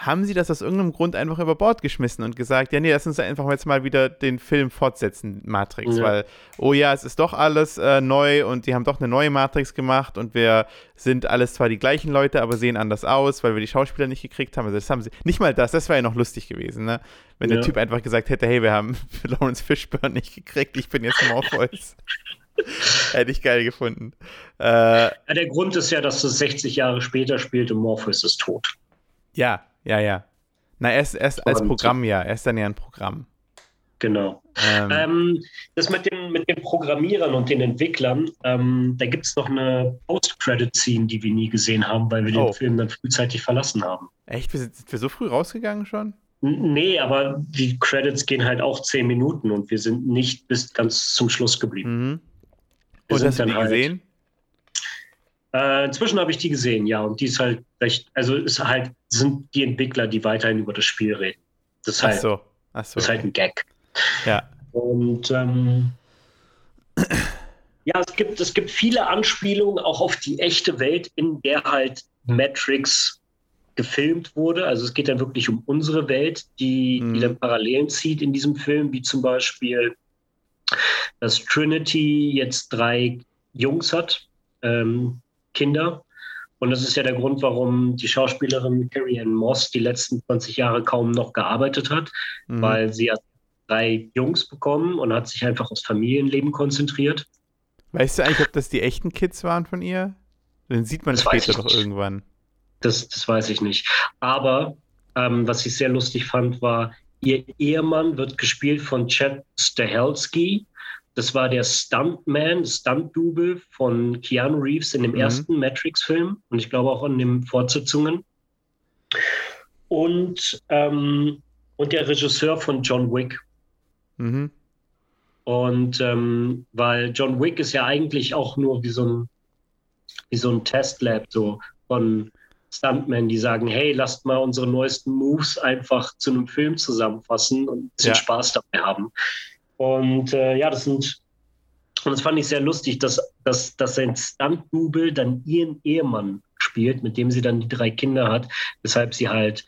haben sie das aus irgendeinem Grund einfach über Bord geschmissen und gesagt, ja, nee, lass uns einfach jetzt mal wieder den Film fortsetzen, Matrix, ja. weil, oh ja, es ist doch alles äh, neu und die haben doch eine neue Matrix gemacht und wir sind alles zwar die gleichen Leute, aber sehen anders aus, weil wir die Schauspieler nicht gekriegt haben. Also das haben sie, nicht mal das, das wäre ja noch lustig gewesen, ne? Wenn ja. der Typ einfach gesagt hätte, hey, wir haben [laughs] Lawrence Fishburne nicht gekriegt, ich bin jetzt Morpheus. [laughs] Hätte ich geil gefunden. Äh, ja, der Grund ist ja, dass es 60 Jahre später spielt und Morpheus ist tot. Ja, ja, ja. Na, erst, erst als Programm, ja. Er ist dann ja ein Programm. Genau. Ähm. Ähm, das mit, dem, mit den Programmierern und den Entwicklern, ähm, da gibt es noch eine Post-Credit-Scene, die wir nie gesehen haben, weil wir oh. den Film dann frühzeitig verlassen haben. Echt? Sind wir so früh rausgegangen schon? Nee, aber die Credits gehen halt auch zehn Minuten und wir sind nicht bis ganz zum Schluss geblieben. Mhm. Und hast du die halt, gesehen? Äh, inzwischen habe ich die gesehen, ja. Und die ist halt recht, also ist halt, sind die Entwickler, die weiterhin über das Spiel reden. Das ist halt, Ach so. Ach so. Das ist halt ein Gag. Ja. Und ähm, ja, es gibt, es gibt viele Anspielungen auch auf die echte Welt, in der halt Matrix gefilmt wurde. Also es geht dann wirklich um unsere Welt, die, mhm. die dann Parallelen zieht in diesem Film, wie zum Beispiel, dass Trinity jetzt drei Jungs hat, ähm, Kinder. Und das ist ja der Grund, warum die Schauspielerin Carrie Ann Moss die letzten 20 Jahre kaum noch gearbeitet hat, mhm. weil sie hat drei Jungs bekommen und hat sich einfach aufs Familienleben konzentriert. Weißt du eigentlich, ob das die echten Kids waren von ihr? Dann sieht man das später doch irgendwann. Das, das weiß ich nicht. Aber ähm, was ich sehr lustig fand, war, ihr Ehemann wird gespielt von Chad Stahelski. Das war der Stuntman, Stunt-Double von Keanu Reeves in dem mhm. ersten Matrix-Film und ich glaube auch in den Fortsetzungen. Und, ähm, und der Regisseur von John Wick. Mhm. Und ähm, weil John Wick ist ja eigentlich auch nur wie so ein, wie so ein Testlab so von Stuntmen, die sagen, hey, lasst mal unsere neuesten Moves einfach zu einem Film zusammenfassen und ein bisschen ja. Spaß dabei haben. Und äh, ja, das sind, und das fand ich sehr lustig, dass, dass, dass sein Stunt-Double dann ihren Ehemann spielt, mit dem sie dann die drei Kinder hat, weshalb sie halt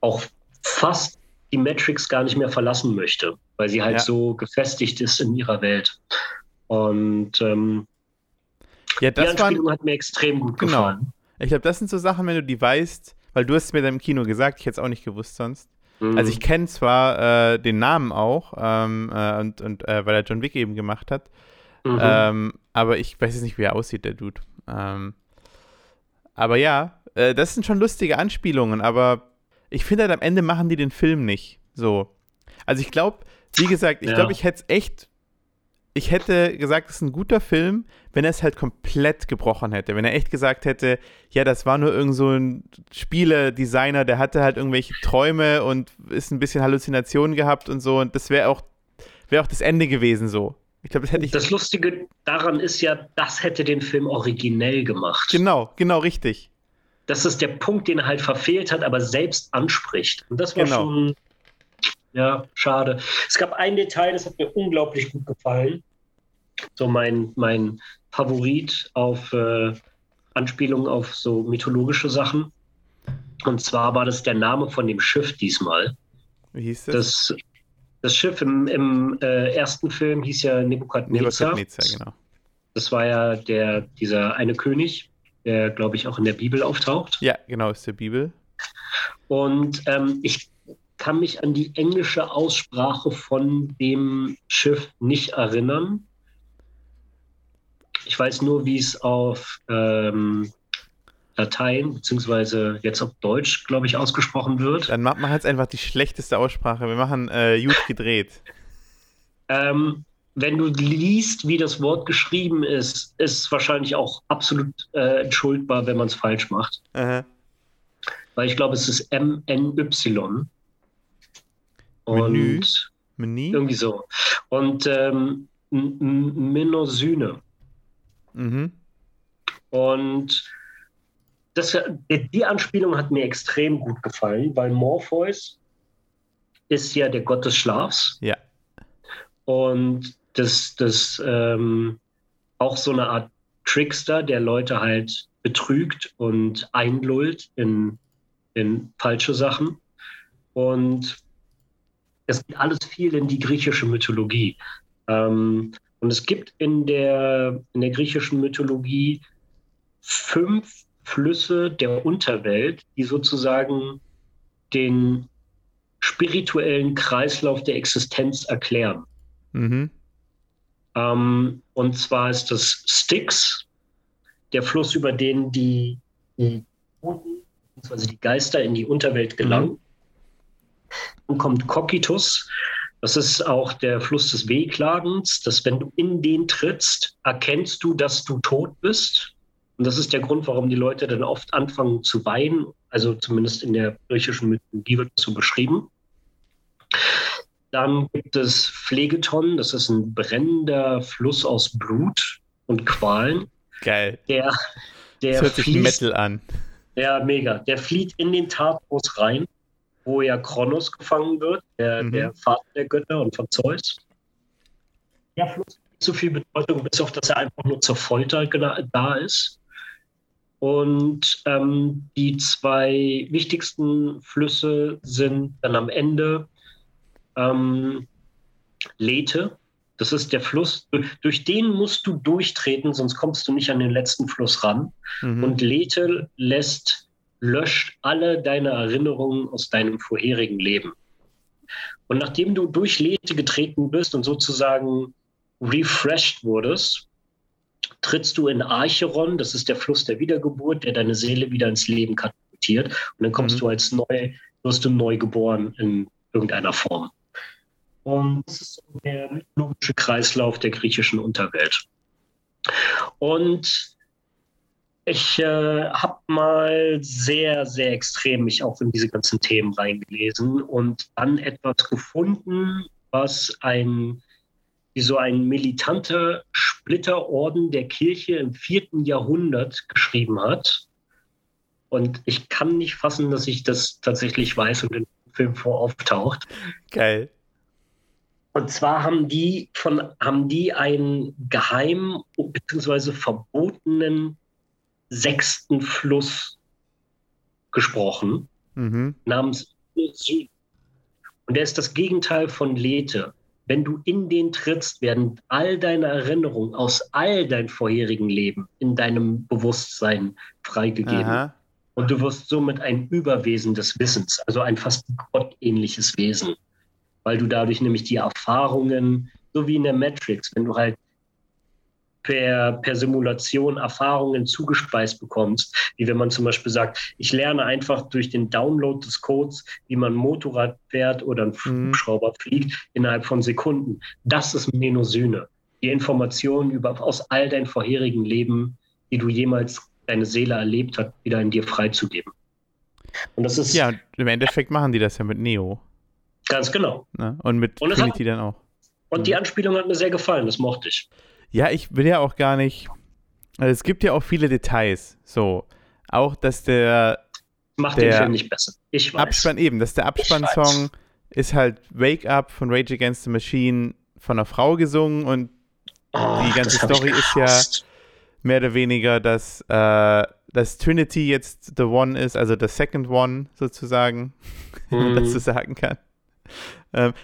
auch fast die Matrix gar nicht mehr verlassen möchte, weil sie halt ja. so gefestigt ist in ihrer Welt. Und ähm, ja, das die Anspielung war, hat mir extrem gut genau. gefallen. Ich glaube, das sind so Sachen, wenn du die weißt, weil du hast es mir dann im Kino gesagt, ich hätte es auch nicht gewusst sonst. Mhm. Also ich kenne zwar äh, den Namen auch ähm, äh, und, und äh, weil er John Wick eben gemacht hat, Mhm. ähm, aber ich weiß jetzt nicht, wie er aussieht, der Dude. Ähm, aber ja, äh, das sind schon lustige Anspielungen, aber ich finde halt am Ende machen die den Film nicht so. Also ich glaube, wie gesagt, ich Ja. glaube, ich hätte es echt, ich hätte gesagt, es ist ein guter Film, wenn er es halt komplett gebrochen hätte. Wenn er echt gesagt hätte, ja, das war nur irgend so ein Spieledesigner, der hatte halt irgendwelche Träume und ist ein bisschen Halluzinationen gehabt und so und das wäre auch, wäre auch das Ende gewesen so. Ich glaube, das hätte ich. Das Lustige daran ist ja, das hätte den Film originell gemacht. Genau, genau richtig. Das ist der Punkt, den er halt verfehlt hat, aber selbst anspricht. Und das war Genau. schon, ja, schade. Es gab ein Detail, das hat mir unglaublich gut gefallen. So mein, mein Favorit auf äh, Anspielungen auf so mythologische Sachen. Und zwar war das der Name von dem Schiff diesmal. Wie hieß das? Das, das Schiff im, im äh, ersten Film hieß ja Nebukadnezar. Nebukadnezar, genau. Das war ja der, dieser eine König, der, glaube ich, auch in der Bibel auftaucht. Ja, genau, ist der Bibel. Und ähm, ich kann mich an die englische Aussprache von dem Schiff nicht erinnern. Ich weiß nur, wie es auf ähm, Latein, beziehungsweise jetzt auf Deutsch, glaube ich, ausgesprochen wird. Dann machen wir jetzt einfach die schlechteste Aussprache. Wir machen äh, gut gedreht. Ähm, wenn du liest, wie das Wort geschrieben ist, ist es wahrscheinlich auch absolut äh, entschuldbar, wenn man es falsch macht. Aha. Weil ich glaube, es ist M-N-Y. Und Menü? Menü? irgendwie so. Und ähm, Minosyne. Mhm. Und das, die Anspielung hat mir extrem gut gefallen, weil Morpheus ist ja der Gott des Schlafs. Ja. Und das, das ähm, auch so eine Art Trickster, der Leute halt betrügt und einlullt in, in falsche Sachen. Und es geht alles viel in die griechische Mythologie. Ähm, und es gibt in der, in der griechischen Mythologie fünf Flüsse der Unterwelt, die sozusagen den spirituellen Kreislauf der Existenz erklären. Mhm. Ähm, und zwar ist das Styx, der Fluss, über den die, die, Toten, beziehungsweise die Geister in die Unterwelt gelangen. Dann kommt Cocytus, das ist auch der Fluss des Wehklagens, dass wenn du in den trittst, erkennst du, dass du tot bist. Und das ist der Grund, warum die Leute dann oft anfangen zu weinen. Also zumindest in der griechischen Mythologie wird das so beschrieben. Dann gibt es Phlegeton, das ist ein brennender Fluss aus Blut und Qualen. Geil. Der, der Das hört sich fließt, Metal an. ja, mega. Der flieht in den Tartarus rein, wo ja Kronos gefangen wird, der, Mhm. der Vater der Götter und von Zeus. Der Fluss hat nicht so viel Bedeutung, bis auf dass er einfach nur zur Folter da ist. Und ähm, die zwei wichtigsten Flüsse sind dann am Ende ähm, Lethe. Das ist der Fluss, durch, durch den musst du durchtreten, sonst kommst du nicht an den letzten Fluss ran. Mhm. Und Lethe lässt, löscht alle deine Erinnerungen aus deinem vorherigen Leben. Und nachdem du durch Lethe getreten bist und sozusagen refreshed wurdest, trittst du in Archeron, das ist der Fluss der Wiedergeburt, der deine Seele wieder ins Leben katapultiert. Und dann kommst Mhm. du als neu, wirst du neu geboren in irgendeiner Form. Und das ist so der mythologische Kreislauf der griechischen Unterwelt. Und ich äh, habe mal sehr, sehr extrem mich auch in diese ganzen Themen reingelesen und dann etwas gefunden, was ein, wie so ein militanter Splitterorden der Kirche im vierten Jahrhundert geschrieben hat. Und ich kann nicht fassen, dass ich das tatsächlich weiß und im Film vor auftaucht. Geil. Und zwar haben die von haben die einen geheimen bzw. verbotenen sechsten Fluss gesprochen, Mhm. namens Süd. Und der ist das Gegenteil von Lethe. wenn du in den trittst, werden all deine Erinnerungen aus all deinem vorherigen Leben in deinem Bewusstsein freigegeben. Aha. Und du wirst somit ein Überwesen des Wissens, also ein fast gottähnliches Wesen, weil du dadurch nämlich die Erfahrungen, so wie in der Matrix, wenn du halt per, per Simulation Erfahrungen zugespeist bekommst, wie wenn man zum Beispiel sagt, ich lerne einfach durch den Download des Codes, wie man ein Motorrad fährt oder einen mhm. Hubschrauber mhm. fliegt, innerhalb von Sekunden. Das ist Menosyne. Die Informationen über, aus all deinen vorherigen Leben, die du jemals deine Seele erlebt hat, wieder in dir freizugeben. Und das ist. Ja, im Endeffekt machen die das ja mit Neo. Ganz genau. Ne? Und mit und Trinity dann auch. Und die Anspielung hat mir sehr gefallen, das mochte ich. Ja, ich will ja auch gar nicht. Also es gibt ja auch viele Details. So. Auch, dass der. Macht der den Film nicht besser. Ich weiß. Abspann eben, dass der Abspannsong ist halt Wake Up von Rage Against the Machine von einer Frau gesungen und oh, die ganze Story ist ja mehr oder weniger, dass, äh, dass Trinity jetzt the One ist, also the Second One sozusagen, [laughs] wenn man das so sagen kann.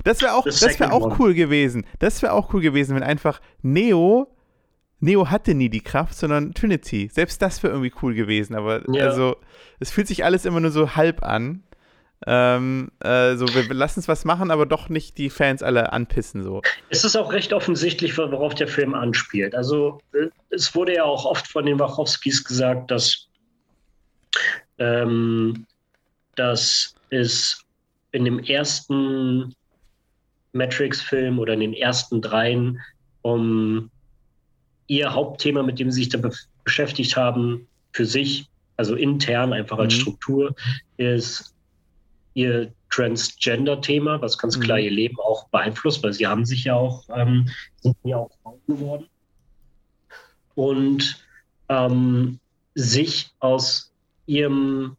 Das wäre auch, das wär auch cool gewesen. Das wäre auch cool gewesen, wenn einfach Neo, Neo hatte nie die Kraft, sondern Trinity. Selbst das wäre irgendwie cool gewesen. Aber ja. also, es fühlt sich alles immer nur so halb an. Ähm, äh, so, wir lassen es was machen, aber doch nicht die Fans alle anpissen. So. Es ist auch recht offensichtlich, worauf der Film anspielt. Also, äh, es wurde ja auch oft von den Wachowskis gesagt, dass, ähm, dass es in dem ersten Matrix-Film oder in den ersten dreien um ihr Hauptthema, mit dem sie sich da be beschäftigt haben, für sich, also intern einfach als mhm. Struktur, ist ihr Transgender-Thema, was ganz klar mhm. ihr Leben auch beeinflusst, weil sie haben sich ja auch, ähm, sind ja auch Frauen geworden. Und ähm, sich aus ihrem,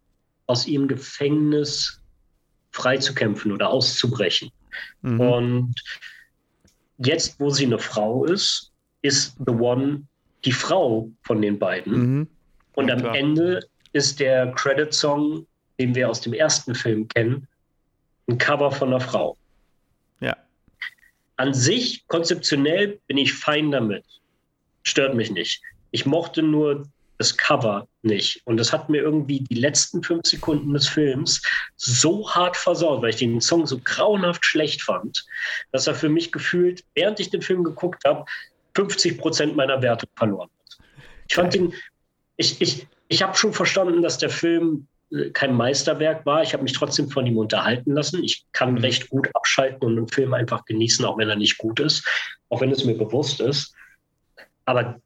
aus ihrem Gefängnis freizukämpfen oder auszubrechen. Mhm. Und jetzt, wo sie eine Frau ist, ist The One die Frau von den beiden. Mhm. Und ja, am klar. Ende ist der Credit-Song, den wir aus dem ersten Film kennen, ein Cover von einer Frau. Ja. An sich, konzeptionell, bin ich fein damit. Stört mich nicht. Ich mochte nur das Cover nicht. Und das hat mir irgendwie die letzten fünf Sekunden des Films so hart versaut, weil ich den Song so grauenhaft schlecht fand, dass er für mich gefühlt, während ich den Film geguckt habe, 50 Prozent meiner Werte verloren hat. Ich fand ihn, ich, ich, ich habe schon verstanden, dass der Film äh, kein Meisterwerk war. Ich habe mich trotzdem von ihm unterhalten lassen. Ich kann mhm. recht gut abschalten und einen Film einfach genießen, auch wenn er nicht gut ist, auch wenn es mir bewusst ist. Aber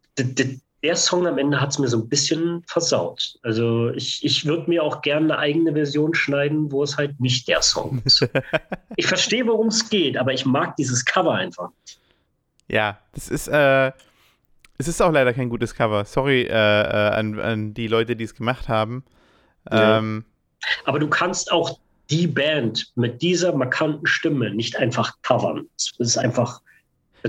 der Song am Ende hat es mir so ein bisschen versaut. Also ich, ich würde mir auch gerne eine eigene Version schneiden, wo es halt nicht der Song ist. [laughs] ich verstehe, worum es geht, aber ich mag dieses Cover einfach nicht. Ja, das ist, äh, es ist auch leider kein gutes Cover. Sorry äh, äh, an, an die Leute, die es gemacht haben. Ja. Ähm, aber du kannst auch die Band mit dieser markanten Stimme nicht einfach covern. Es ist einfach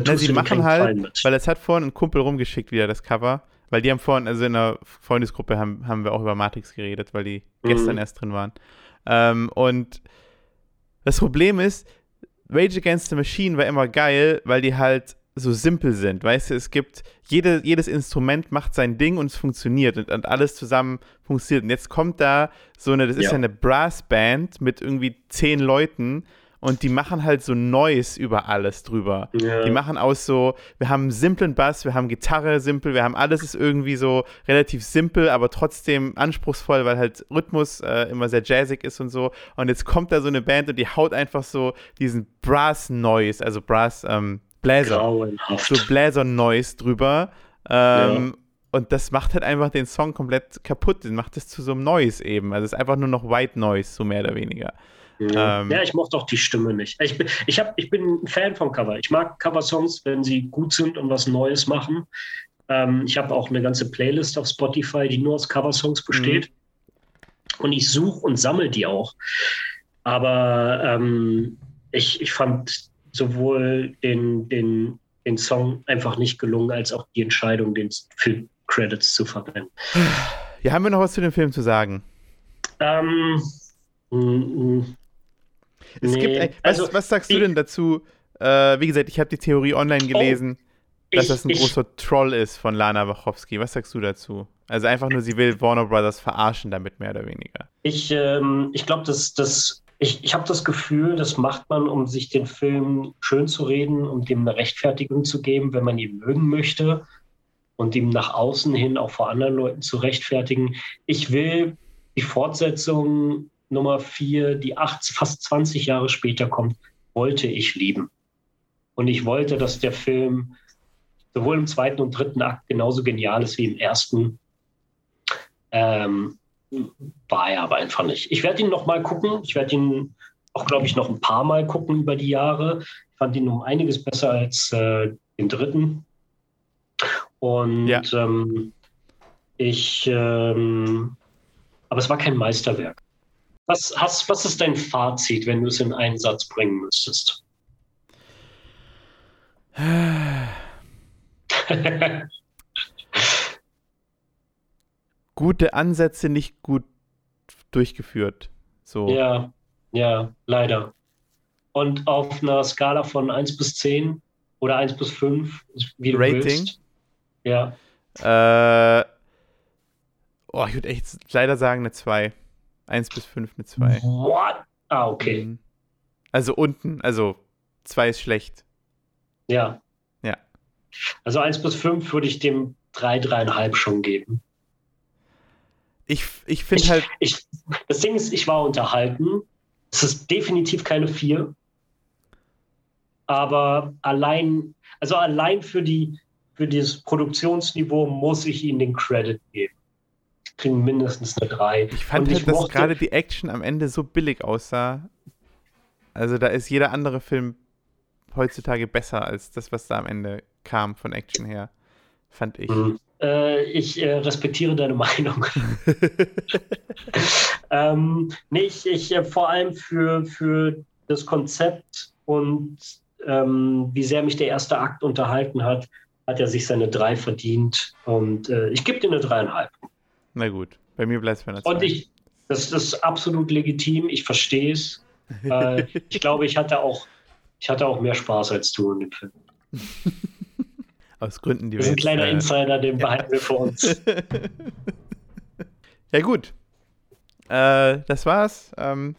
na, sie machen halt, weil es hat vorhin ein Kumpel rumgeschickt wieder das Cover, weil die haben vorhin, also in der Freundesgruppe haben, haben wir auch über Matrix geredet, weil die mhm. gestern erst drin waren. Ähm, und das Problem ist, Rage Against the Machine war immer geil, weil die halt so simpel sind. Weißt du, es gibt, jede, jedes Instrument macht sein Ding und es funktioniert und, und alles zusammen funktioniert. Und jetzt kommt da so eine, das ist ja eine Brassband mit irgendwie zehn Leuten und die machen halt so Noise über alles drüber. Ja. Die machen aus so, wir haben einen simplen Bass, wir haben Gitarre simpel, wir haben alles ist irgendwie so relativ simpel, aber trotzdem anspruchsvoll, weil halt Rhythmus äh, immer sehr jazzig ist und so. Und jetzt kommt da so eine Band und die haut einfach so diesen Brass-Noise, also Brass, ähm, Bläser, Grauenhaft. so Bläser-Noise drüber. Ähm, ja. Und das macht halt einfach den Song komplett kaputt. Den macht es zu so einem Noise eben. Also es ist einfach nur noch White Noise, so mehr oder weniger. Ja, ähm, ja ich mochte auch die Stimme nicht. Ich bin, ich, hab, ich bin ein Fan von Cover. Ich mag Cover-Songs, wenn sie gut sind und was Neues machen. Ähm, ich habe auch eine ganze Playlist auf Spotify, die nur aus Cover-Songs besteht. Mhm. Und ich suche und sammle die auch. Aber ähm, ich, ich fand sowohl den, den, den Song einfach nicht gelungen, als auch die Entscheidung, den für Credits zu verwenden. Ja, haben wir noch was zu dem Film zu sagen? Ähm, es nee, gibt, was, also, was sagst du denn dazu? Äh, wie gesagt, ich habe die Theorie online gelesen, dass ich- das ein ich- großer Troll ist von Lana Wachowski. Was sagst du dazu? Also einfach nur, sie will Warner Brothers verarschen damit, mehr oder weniger. Ich, ähm, ich glaube, dass das, ich, ich habe das Gefühl, das macht man, um sich den Film schön zu reden, um dem eine Rechtfertigung zu geben, wenn man ihn mögen möchte und ihm nach außen hin auch vor anderen Leuten zu rechtfertigen. Ich will die Fortsetzung Nummer vier, die acht, fast 20 Jahre später kommt, wollte ich lieben. Und ich wollte, dass der Film sowohl im zweiten und dritten Akt genauso genial ist wie im ersten. Ähm, war er aber einfach nicht. Ich werde ihn noch mal gucken. Ich werde ihn auch, glaube ich, noch ein paar Mal gucken über die Jahre. Ich fand ihn um einiges besser als äh, den dritten. Und Ja. ähm, ich, ähm, aber es war kein Meisterwerk. Was, hast, was ist dein Fazit, wenn du es in einen Satz bringen müsstest? [laughs] Gute Ansätze, nicht gut durchgeführt. So. Ja, ja, leider. Und auf einer Skala von 1 bis 10 oder 1 bis 5, wie du Rating? willst. Ja, Äh, oh, ich würde echt leider sagen eine 2. 1 bis 5 eine 2. What? Ah, okay. Mhm. Also unten, also 2 ist schlecht. Ja. Ja. Also 1 bis 5 würde ich dem 3, 3,5 schon geben. Ich, ich finde Ich- halt, Ich, das Ding ist, ich war unterhalten. Es ist definitiv keine 4. Aber allein, also allein für die, für dieses Produktionsniveau muss ich ihnen den Credit geben. Kriegen mindestens eine 3. ich fand Und halt, dass gerade die Action am Ende so billig aussah. Also da ist jeder andere Film heutzutage besser als das, was da am Ende kam von Action her. Fand ich. Mhm. Äh, ich äh, respektiere deine [laughs] Meinung. [laughs] ähm, nee, ich, ich äh, vor allem für, für das Konzept und ähm, wie sehr mich der erste Akt unterhalten hat, hat er sich seine drei verdient. Und äh, ich gebe dir eine dreieinhalb. Na gut, bei mir bleibt es bei einer Und 2. ich, das, das ist absolut legitim. Ich verstehe es. [laughs] Äh, ich glaube, ich hatte auch, ich hatte auch mehr Spaß als du in dem Film. [laughs] Aus Gründen, die Das wir ist ein kleiner äh, Insider, den behalten wir für uns. [laughs] ja, gut. Äh, das war's. Ähm,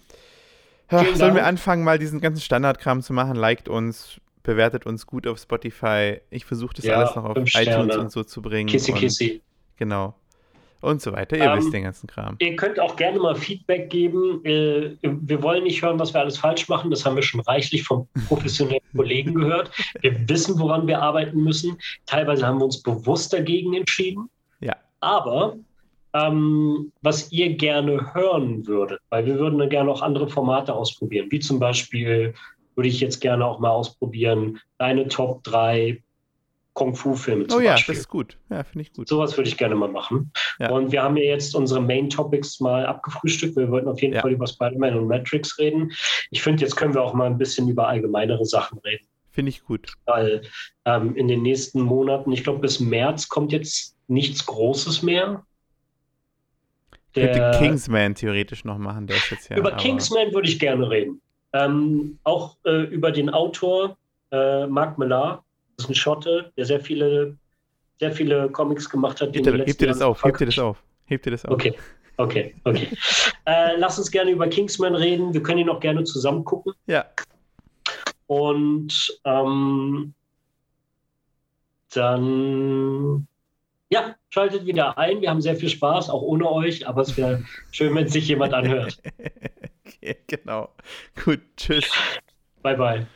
ja, Vielen sollen wir anfangen, mal diesen ganzen Standardkram zu machen? Liked uns, bewertet uns gut auf Spotify. Ich versuche das Ja, alles noch auf iTunes und so zu bringen. Kissi, und, kissi. Genau. Und so weiter. Ihr Ähm, wisst den ganzen Kram. Ihr könnt auch gerne mal Feedback geben. Äh, Wir wollen nicht hören, was wir alles falsch machen. Das haben wir schon reichlich von professionellen [laughs] Kollegen gehört. Wir wissen, woran wir arbeiten müssen. Teilweise haben wir uns bewusst dagegen entschieden. Ja. Aber ähm, was ihr gerne hören würdet, weil wir würden dann gerne auch andere Formate ausprobieren, wie zum Beispiel würde ich jetzt gerne auch mal ausprobieren, deine Top 3 Kung-Fu-Filme zum Oh ja, Beispiel. das ist gut. Ja, finde ich gut. Sowas würde ich gerne mal machen. Ja. Und wir haben ja jetzt unsere Main Topics mal abgefrühstückt. Wir wollten auf jeden Ja. Fall über Spider-Man und Matrix reden. Ich finde, jetzt können wir auch mal ein bisschen über allgemeinere Sachen reden. Finde ich gut. Weil ähm, in den nächsten Monaten, ich glaube, bis März kommt jetzt nichts Großes mehr. Ich könnte Der- Kingsman theoretisch noch machen, der ja. über aber- Kingsman würde ich gerne reden. Ähm, auch äh, über den Autor äh, Mark Millar. Das ist ein Schotte, der sehr viele, sehr viele Comics gemacht hat. Hebt dir, hebt dir das auf, hebt dir das auf. Hebt dir das auf. Okay, okay, okay. äh, lass uns gerne über Kingsman reden. Wir können ihn auch gerne zusammen gucken. Ja. Und ähm, dann, ja, schaltet wieder ein. Wir haben sehr viel Spaß, auch ohne euch, aber es wäre [laughs] schön, wenn sich jemand anhört. [laughs] okay, genau. Gut, tschüss. Bye, bye.